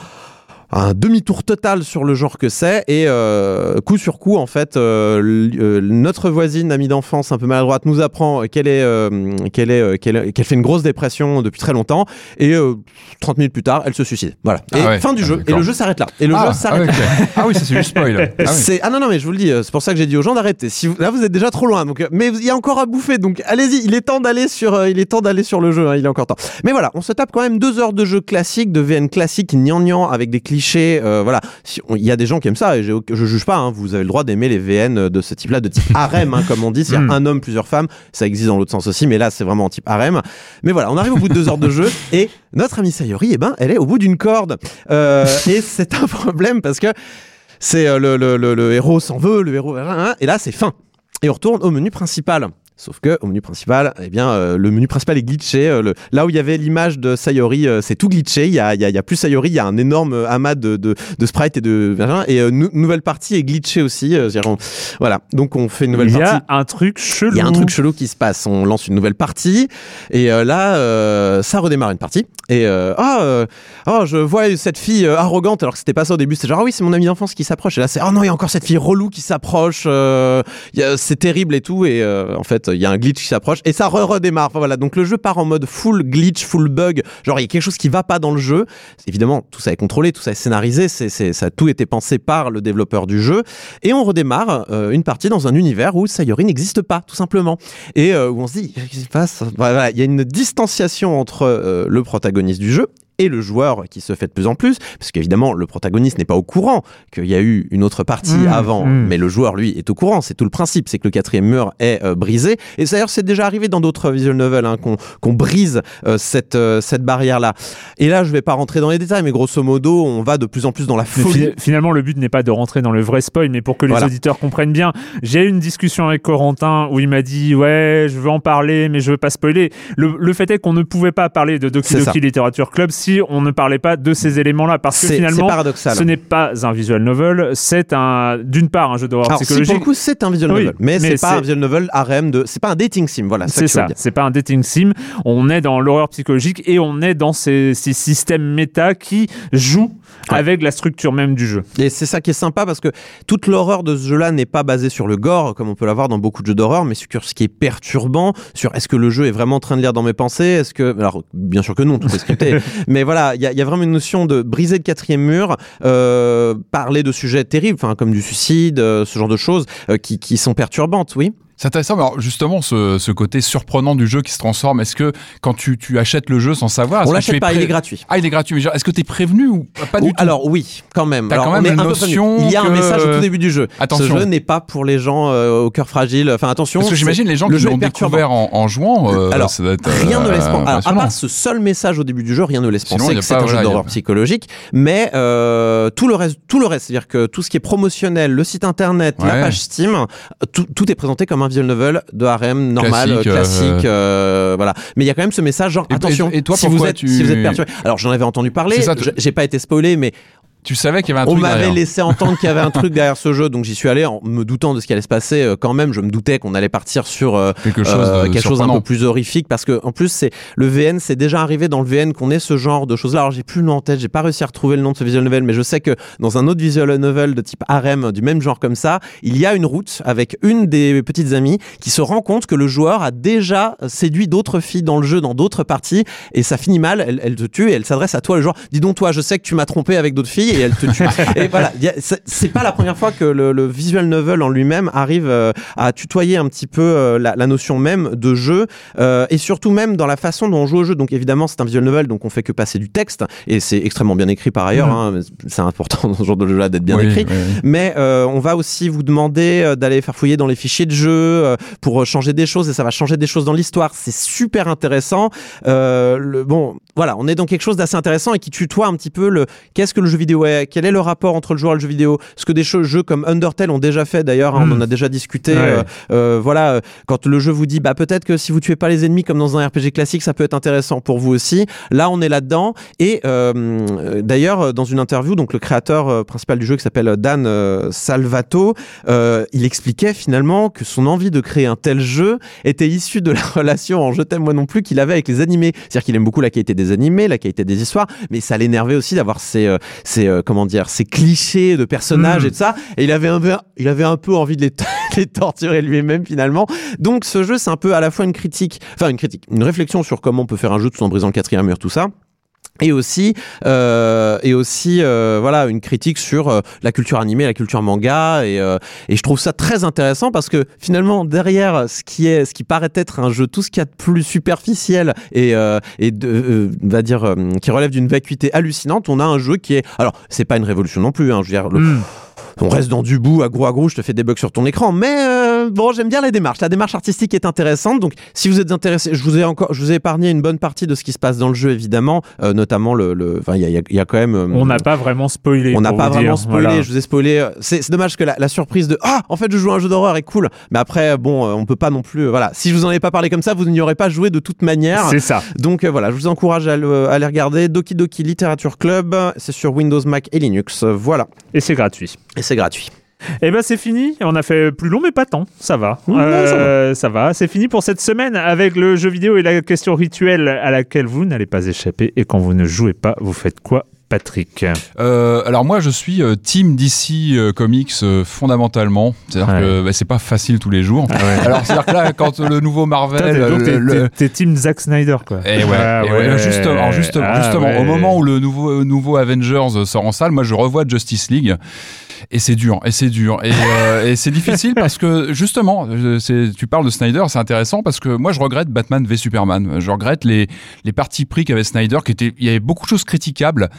un demi-tour total sur le genre que c'est et euh, coup sur coup en fait euh, euh, notre voisine amie d'enfance un peu maladroite nous apprend qu'elle est euh, qu'elle est qu'elle fait une grosse dépression depuis très longtemps et euh, 30 minutes plus tard elle se suicide voilà et Ah ouais, fin du ah, jeu et le jeu s'arrête là et le ah, jeu s'arrête ah, là. ok. Ah oui, c'est du spoil. Ah oui. C'est ah non non mais je vous le dis c'est pour ça que j'ai dit aux gens d'arrêter. Si vous- là vous êtes déjà trop loin donc mais il y a encore à bouffer donc allez-y il est temps d'aller sur il est temps d'aller sur le jeu hein, il est encore temps. Mais voilà on se tape quand même deux heures de jeu classique de VN classique gnangnan avec des clichés euh, voilà Si- il y a des gens qui aiment ça et je juge pas hein, vous avez le droit d'aimer les VN de ce type là de type harem hein, comme on dit c'est-à-dire Mm. un homme plusieurs femmes ça existe dans l'autre sens aussi mais là c'est vraiment en type harem. Mais voilà on arrive au bout de deux heures de jeu et notre amie Sayori eh ben elle est au bout d'une corde Euh, et c'est un problème parce que c'est euh, le, le, le, le héros s'en veut, le héros, hein, et là c'est fin. Et on retourne au menu principal. Sauf que au menu principal, eh bien, euh, le menu principal est glitché. euh, le- là où il y avait l'image de Sayori, euh, c'est tout glitché. Il y a, y, a, y a plus Sayori, il y a un énorme amas de, de, de sprites et de et nou- nouvelle partie est glitchée aussi. on- voilà, donc on fait une nouvelle Il y partie. a un truc chelou. Il y a un truc chelou qui se passe. On lance une nouvelle partie et là, ça redémarre une partie. Et ah, oh, je vois cette fille arrogante alors que c'était pas ça au début. C'était genre ah oui, c'est mon ami d'enfance qui s'approche. Et là, c'est oh non, il y a encore cette fille relou qui s'approche. c'est terrible et tout. Et en fait, il y a un glitch qui s'approche et ça re redémarre. Enfin, voilà, donc le jeu part en mode full glitch, full bug. Genre il y a quelque chose qui va pas dans le jeu. Évidemment, tout ça est contrôlé, tout ça est scénarisé. C'est, ça a tout été pensé par le développeur du jeu. Et on redémarre euh, une partie dans un univers où Sayori n'existe pas, tout simplement. Et euh, où on se dit, qu'est-ce qui se passe? Voilà, il y a une distanciation entre euh, le protagoniste du jeu et le joueur qui se fait de plus en plus, parce qu'évidemment le protagoniste n'est pas au courant qu'il y a eu une autre partie Mmh, avant, mmh. mais le joueur lui est au courant. C'est tout le principe, c'est que le quatrième mur est euh, brisé. Et d'ailleurs c'est déjà arrivé dans d'autres visual novels hein, qu'on brise euh, cette euh, cette barrière là. Et là je vais pas rentrer dans les détails, mais grosso modo on va de plus en plus dans la folie. fi- finalement, le but n'est pas de rentrer dans le vrai spoil, mais pour que les Voilà. auditeurs comprennent bien. J'ai eu une discussion avec Corentin où il m'a dit Ouais, je veux en parler, mais je veux pas spoiler. Le, le fait est qu'on ne pouvait pas parler de Doki. Doki Literature Club si on ne parlait pas de ces éléments-là. Parce que finalement, paradoxal. ce n'est pas un visual novel, c'est un, d'une part, un jeu d'horreur Alors, si psychologique. pour le coup c'est un visual Oui, novel, mais, mais c'est pas un visual novel harem de, c'est pas un dating sim, voilà. C'est ça, c'est pas un dating sim. On est dans l'horreur psychologique et on est dans ces, ces systèmes méta qui jouent Ouais. avec la structure même du jeu. Et c'est ça qui est sympa parce que toute l'horreur de ce jeu-là n'est pas basée sur le gore, comme on peut l'avoir dans beaucoup de jeux d'horreur, mais sur ce qui est perturbant, sur est-ce que le jeu est vraiment en train de lire dans mes pensées, est-ce que, alors bien sûr que non, tout est scripté, mais voilà, il y, a- vraiment une notion de briser le quatrième mur, euh, parler de sujets terribles, comme du suicide, euh, ce genre de choses euh, qui, qui sont perturbantes, oui. C'est intéressant, mais alors justement, ce, ce côté surprenant du jeu qui se transforme, est-ce que quand tu, tu achètes le jeu sans savoir. On l'achète pas, il est gratuit. Ah, il est gratuit, mais genre, est-ce que tu es prévenu ou pas Ou- du tout Alors oui, quand même. Alors, quand on même est une un peu prévenu. notion Il y a un message au tout début du jeu. Attention. Ce jeu n'est pas pour les gens euh, au cœur fragile. Enfin attention. Parce que j'imagine les gens le qui l'ont découvert en, en jouant, euh, Alors, ça doit être, Rien ne laisse euh, penser. Alors, à part ce seul message au début du jeu, rien ne laisse penser que c'est un jeu d'horreur psychologique. Mais tout le reste, tout le reste, c'est-à-dire que tout ce qui est promotionnel, le site internet, la page Steam, tout est présenté comme un visual novel de harem normal, Classique, classique, euh, classique euh, voilà. Mais il y a quand même ce message genre Et- attention. et- et toi, si vous êtes, tu- si vous êtes perturbé. Alors j'en avais entendu parler. J'ai pas été spoilé, mais Tu savais qu'il y avait un On truc m'avait derrière. laissé entendre qu'il y avait un truc derrière ce jeu, donc j'y suis allé en me doutant de ce qui allait se passer. euh, Quand même, je me doutais qu'on allait partir sur euh, Quelque chose euh, de quelque chose un peu plus horrifique, parce que en plus, c'est le VN, c'est déjà arrivé dans le VN qu'on ait ce genre de choses-là. Alors j'ai plus le nom en tête, j'ai pas réussi à retrouver le nom de ce visual novel, mais je sais que dans un autre visual novel de type harem du même genre comme ça, il y a une route avec une des petites amies qui se rend compte que le joueur a déjà séduit d'autres filles dans le jeu, dans d'autres parties, et ça finit mal. Elle, elle te tue et elle s'adresse à toi le joueur. Dis donc toi, je sais que tu m'as trompé avec d'autres filles et elle te tue. et voilà, c'est pas la première fois que le, le visual novel en lui-même arrive euh, à tutoyer un petit peu euh, la, la notion même de jeu euh, et surtout même dans la façon dont on joue au jeu. Donc évidemment, c'est un visual novel, donc on fait que passer du texte et c'est extrêmement bien écrit par ailleurs. hein, c'est important dans ce genre de jeu-là d'être bien Oui, écrit. oui, oui. Mais on va aussi vous demander d'aller faire fouiller dans les fichiers de jeu pour changer des choses et ça va changer des choses dans l'histoire. C'est super intéressant. Le, bon, voilà, on est dans quelque chose d'assez intéressant et qui tutoie un petit peu le qu'est-ce que le jeu vidéo est, quel est le rapport entre le joueur et le jeu vidéo? Ce que des jeux comme Undertale ont déjà fait d'ailleurs, hein, on en a déjà discuté. Ouais. euh, euh, voilà, euh, quand le jeu vous dit bah peut-être que si vous tuez pas les ennemis comme dans un RPG classique, ça peut être intéressant pour vous aussi. Là, on est là-dedans et euh, d'ailleurs dans une interview, donc le créateur principal du jeu qui s'appelle Dan Salvato, il expliquait finalement que son envie de créer un tel jeu était issue de la relation en je t'aime moi non plus qu'il avait avec les animés. C'est-à-dire qu'il aime beaucoup la qualité des animés, la qualité des histoires, mais ça l'énervait aussi d'avoir ces, ces euh, comment dire, ces clichés de personnages Mm. et tout ça. Et il avait un peu, il avait un peu envie de les, les torturer lui-même finalement. Donc ce jeu, c'est un peu à la fois une critique, enfin une critique, une réflexion sur comment on peut faire un jeu tout en brisant le quatrième mur, tout ça. Et aussi, euh, et aussi, euh, voilà, une critique sur euh, la culture animée, la culture manga, et, euh, et je trouve ça très intéressant parce que finalement derrière ce qui est, ce qui paraît être un jeu, tout ce qu'il y a de plus superficiel et euh, et de, euh, on va dire, euh, qui relève d'une vacuité hallucinante, on a un jeu qui est, alors c'est pas une révolution non plus, hein, je veux dire, le- Mm. on reste dans du bout, à gros à gros, je te fais des bugs sur ton écran, mais euh, bon, j'aime bien la démarche. La démarche artistique est intéressante, donc si vous êtes intéressé, je vous ai encore, je vous ai épargné une bonne partie de ce qui se passe dans le jeu, évidemment, euh, notamment le, le- enfin, il y a, y y quand même. euh, On n'a pas vraiment spoilé. on n'a pas vraiment dire. spoilé, Voilà. je vous ai spoilé. C'est dommage que la, la surprise de ah en fait je joue à un jeu d'horreur est cool, mais après bon on peut pas non plus voilà si je vous en ai pas parlé comme ça vous n'y aurez pas joué de toute manière. C'est ça. Donc voilà je vous encourage à, le- à aller regarder Doki Doki Literature Club, c'est sur Windows, Mac et Linux, voilà Et c'est gratuit. et c'est gratuit. Eh ben c'est fini, on a fait plus long mais pas tant, ça va. Ouais, ça Euh, ça va, c'est fini pour cette semaine avec le jeu vidéo et la question rituelle à laquelle vous n'allez pas échapper et quand vous ne jouez pas, vous faites quoi Patrick Euh, alors moi je suis euh, team DC euh, Comics euh, fondamentalement, c'est-à-dire Ouais. que bah, c'est pas facile tous les jours. Ah ouais. Alors c'est-à-dire que là quand le nouveau Marvel, t'es- team Zack Snyder quoi. Et ouais, Ah et ouais, justement, alors justement, Ah justement, ouais. au moment où le nouveau, nouveau Avengers sort en salle, moi je revois Justice League. Et c'est dur, et c'est dur, et, euh, c'est difficile parce que justement, euh, tu parles de Snyder, c'est intéressant parce que moi je regrette Batman v Superman. Je regrette les, les parties pris qu'avait Snyder, qui il y avait beaucoup de choses critiquables,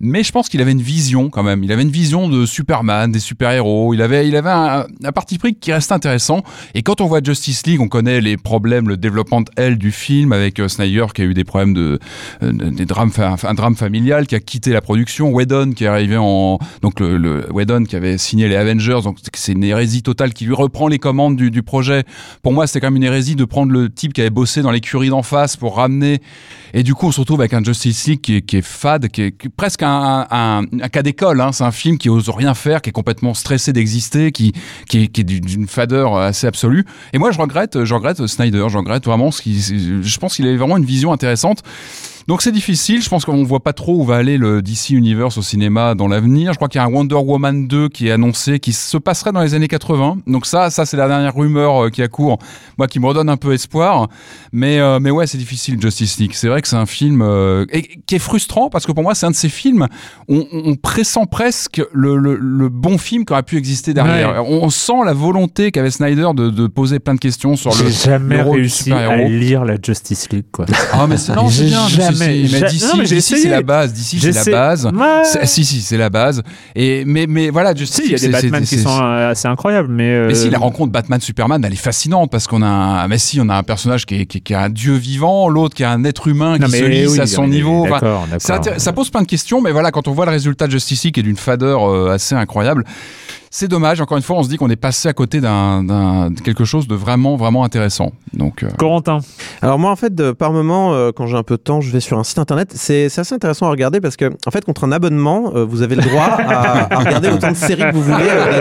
mais je pense qu'il avait une vision quand même. Il avait une vision de Superman, des super-héros. Il avait, il avait un, un parti pris qui reste intéressant. Et quand on voit Justice League, on connaît les problèmes, le développement de elle du film avec euh, Snyder qui a eu des problèmes de, des drames, un drame familial, qui a quitté la production. Whedon qui est arrivé en, donc le, le qui avait signé les Avengers, donc c'est une hérésie totale qui lui reprend les commandes du, du projet. Pour moi, c'était quand même une hérésie de prendre le type qui avait bossé dans l'écurie d'en face pour ramener. Et du coup, on se retrouve avec un Justice League qui est, qui est fade, qui est, presque un, un, cas d'école. Hein. C'est un film qui ose rien faire, qui est complètement stressé d'exister, qui, qui est, qui est d'une fadeur assez absolue. Et moi, je regrette, je regrette Snyder, je regrette vraiment ce qui, je pense qu'il avait vraiment une vision intéressante. Donc c'est difficile, je pense qu'on voit pas trop où va aller le DC Universe au cinéma dans l'avenir. Je crois qu'il y a un Wonder Woman 2 qui est annoncé, qui se passerait dans les années 80. Donc ça, ça c'est la dernière rumeur euh, qui a cours, moi qui me redonne un peu espoir. Mais euh, mais ouais, c'est difficile Justice League. C'est vrai que c'est un film euh, et, qui est frustrant parce que pour moi c'est un de ces films on, on pressent presque le, le, le bon film qui aurait pu exister derrière. On, on sent la volonté qu'avait Snyder de, de poser plein de questions sur le, J'ai jamais le rôle du réussi à lire la Justice League quoi. Ah mais c'est non, c'est J'ai bien. jamais- J'ai- Mais d'ici, non, mais j'ai essayé. c'est la base. D'ici, c'est la base. Ouais. Si, si, c'est la base. Et mais, mais voilà, Justice Si, il y a des Batman qui sont euh, assez incroyables, mais. euh, Mais si, la rencontre Batman-Superman, elle est fascinante parce qu'on a un, mais si, on a un personnage qui est, qui, qui est un dieu vivant, l'autre qui est un être humain Non, qui se lisse oui, à son niveau. Enfin, ça pose plein de questions, mais voilà, quand on voit le résultat de Justice League qui est d'une fadeur euh, assez incroyable, c'est dommage. Encore une fois, on se dit qu'on est passé à côté d'un, quelque chose de vraiment, vraiment intéressant. Donc, euh, Corentin. Alors moi en fait de- par moment euh, quand j'ai un peu de temps je vais sur un site internet c'est assez intéressant à regarder parce que en fait contre un abonnement euh, vous avez le droit à, à regarder autant de séries que vous voulez euh,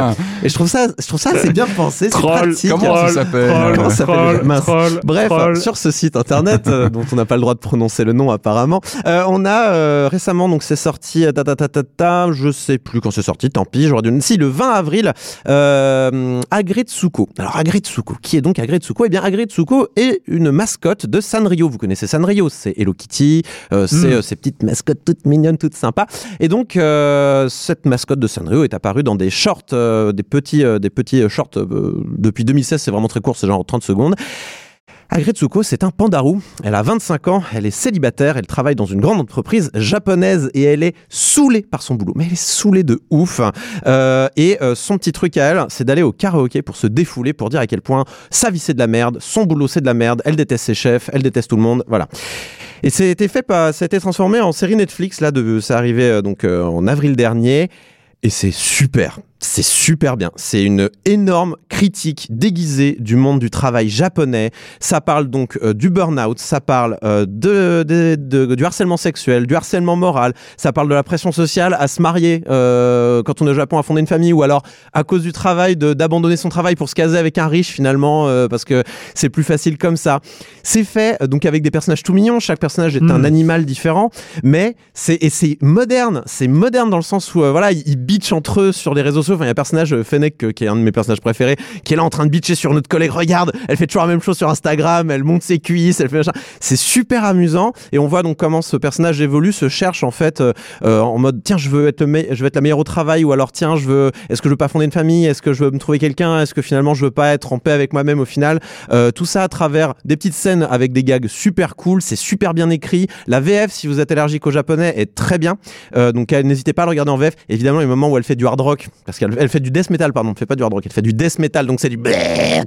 Ah. et je trouve ça je trouve ça assez bien pensé c'est Troll, pratique comment ça s'appelle troll, Comment ça s'appelle troll, Mince. troll, Bref, troll. sur ce site internet euh, dont on n'a pas le droit de prononcer le nom apparemment, euh, on a euh, récemment donc c'est sorti ta, ta, ta, ta, ta, je sais plus quand c'est sorti, tant pis, j'aurais dû le 20 avril euh, Agretsuko. Alors Agretsuko, qui est donc Agretsuko Eh bien Agretsuko est une mascotte de Sanrio. Vous connaissez Sanrio, c'est Hello Kitty, euh, c'est Mm. euh, ces petites mascottes toutes mignonnes, toutes sympas. Et donc euh, cette mascotte de Sanrio est apparue dans des shorts, euh, des petits, euh, des petits shorts euh, depuis 2016. C'est vraiment très court, c'est genre 30 secondes. Agretsuko, c'est un pandarou. Elle a 25 ans, elle est célibataire, elle travaille dans une grande entreprise japonaise et elle est saoulée par son boulot. Mais elle est saoulée de ouf. Euh, et euh, son petit truc à elle, c'est d'aller au karaoké pour se défouler, pour dire à quel point sa vie c'est de la merde, son boulot c'est de la merde, elle déteste ses chefs, elle déteste tout le monde. Voilà. Et été fait par, ça a été transformé en série Netflix. Là, de, ça arrivait euh, donc en avril dernier. Et c'est super. C'est super bien. C'est une énorme critique déguisée du monde du travail japonais. Ça parle donc euh, du burn-out, ça parle euh, de, de- de- du harcèlement sexuel, du harcèlement moral, ça parle de la pression sociale à se marier euh, quand on est au Japon, à fonder une famille, ou alors à cause du travail, de- d'abandonner son travail pour se caser avec un riche finalement, euh, parce que c'est plus facile comme ça. C'est fait donc avec des personnages tout mignons, chaque personnage est un animal différent, mais c'est et c'est moderne, c'est moderne dans le sens où voilà, ils, ils bitchent entre eux sur les réseaux sociaux. Enfin, il y a un personnage euh, Fennec euh, qui est un de mes personnages préférés, qui est là en train de bitcher sur notre collègue. Regarde, elle fait toujours la même chose sur Instagram, elle monte ses cuisses, elle fait machin. C'est super amusant et on voit donc comment ce personnage évolue, se cherche en fait euh, en mode tiens je veux être je veux être la meilleure au travail ou alors tiens je veux est-ce que je veux pas fonder une famille, est-ce que je veux me trouver quelqu'un, est-ce que finalement je veux pas être en paix avec moi-même au final? Tout ça à travers des petites scènes avec des gags super cool, c'est super bien écrit. La VF, si vous êtes allergique au japonais, est très bien. Donc n'hésitez pas à le regarder en VF. Évidemment, des moments où elle fait du hard rock, parce qu'elle elle fait du death metal, pardon, elle fait pas du hard rock, elle fait du death metal, donc c'est du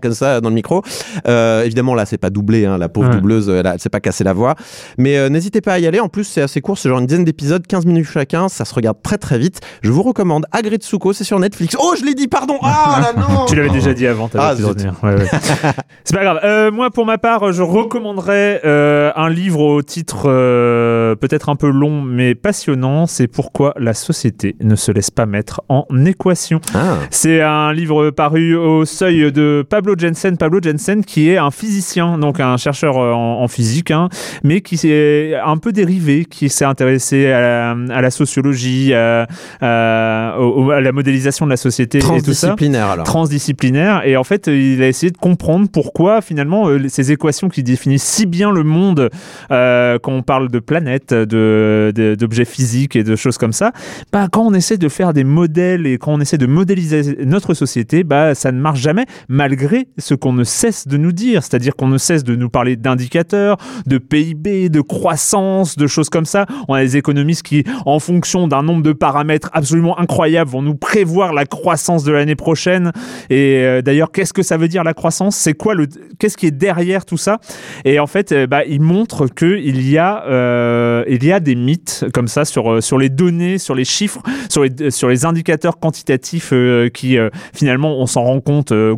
comme ça dans le micro. Euh, évidemment, là, c'est pas doublé, hein, la pauvre Ouais. doubleuse, elle, elle s'est pas cassé la voix. Mais euh, n'hésitez pas à y aller. En plus, c'est assez court, c'est genre une dizaine d'épisodes, 15 minutes chacun, ça se regarde très très vite. Je vous recommande Agretsuko, c'est sur Netflix. Oh, je l'ai dit, pardon. Ah là non. Tu l'avais déjà dit avant, Ah, retenir. Ouais, ouais. C'est pas grave. Euh, moi, pour ma part, je recommanderais euh, un livre au titre euh, peut-être un peu long, mais passionnant. C'est Pourquoi la société ne se laisse pas mettre en équation. Ah. C'est un livre paru au seuil de Pablo Jensen. Pablo Jensen, qui est un physicien, donc un chercheur euh, en, en physique, hein, mais qui s'est un peu dérivé, qui s'est intéressé à la, à la sociologie, à, à- au- à la modélisation de la société et tout ça Transdisciplinaire alors. transdisciplinaire et en fait il a essayé de comprendre pourquoi finalement euh, ces équations qui définissent si bien le monde euh, quand on parle de planètes de- de- d'objets physiques et de choses comme ça bah, quand on essaie de faire des modèles et quand on essaie de modéliser notre société bah, ça ne marche jamais malgré ce qu'on ne cesse de nous dire. C'est à dire qu'on ne cesse de nous parler d'indicateurs de PIB de croissance de choses comme ça. On a des économistes qui en fonction d'un nombre de paramètres absolument incroyables vont nous prévoir la croissance de l'année prochaine. Et euh, d'ailleurs, qu'est-ce que ça veut dire la croissance? C'est quoi le Qu'est-ce qui est derrière tout ça? Et en fait, euh, bah, il montre que il y a euh, y a des mythes comme ça sur sur les données, sur les chiffres, sur les sur les indicateurs quantitatifs euh, qui euh, finalement, on s'en rend compte, euh,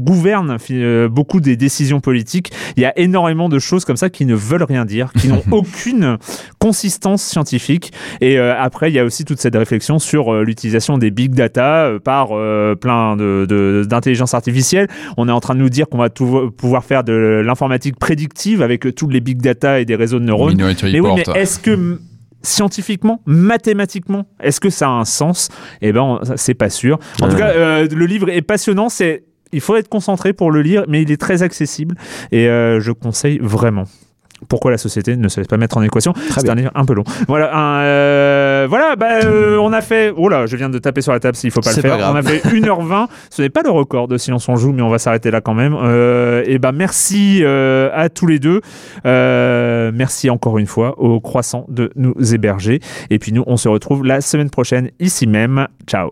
euh, beaucoup des décisions politiques. Il y a énormément de choses comme ça qui ne veulent rien dire, qui n'ont aucune consistance scientifique. Et après, il y a aussi toute cette réflexion sur l'utilisation des big data par plein de- de- d'intelligence artificielle. On est en train de nous dire qu'on va tout- pouvoir faire de l'informatique prédictive avec tous les big data et des réseaux de neurones. Minority Mais oui, mais est-ce que scientifiquement, mathématiquement, est-ce que ça a un sens? Eh ben, c'est pas sûr. En tout cas, euh, le livre est passionnant. C'est il faut être concentré pour le lire, mais il est très accessible et euh, je conseille vraiment. Pourquoi la société ne se laisse pas mettre en équation C'est bien. un livre un peu long. Voilà, un, euh, voilà bah, euh, on a fait. Oh là, je viens de taper sur la table s'il faut pas le faire. pas on a fait 1h20. Ce n'est pas le record de Silence on joue, mais on va s'arrêter là quand même. Euh, et ben merci euh, à tous les deux. Euh, merci encore une fois au croissant de nous héberger. Et puis nous, on se retrouve la semaine prochaine ici même. Ciao.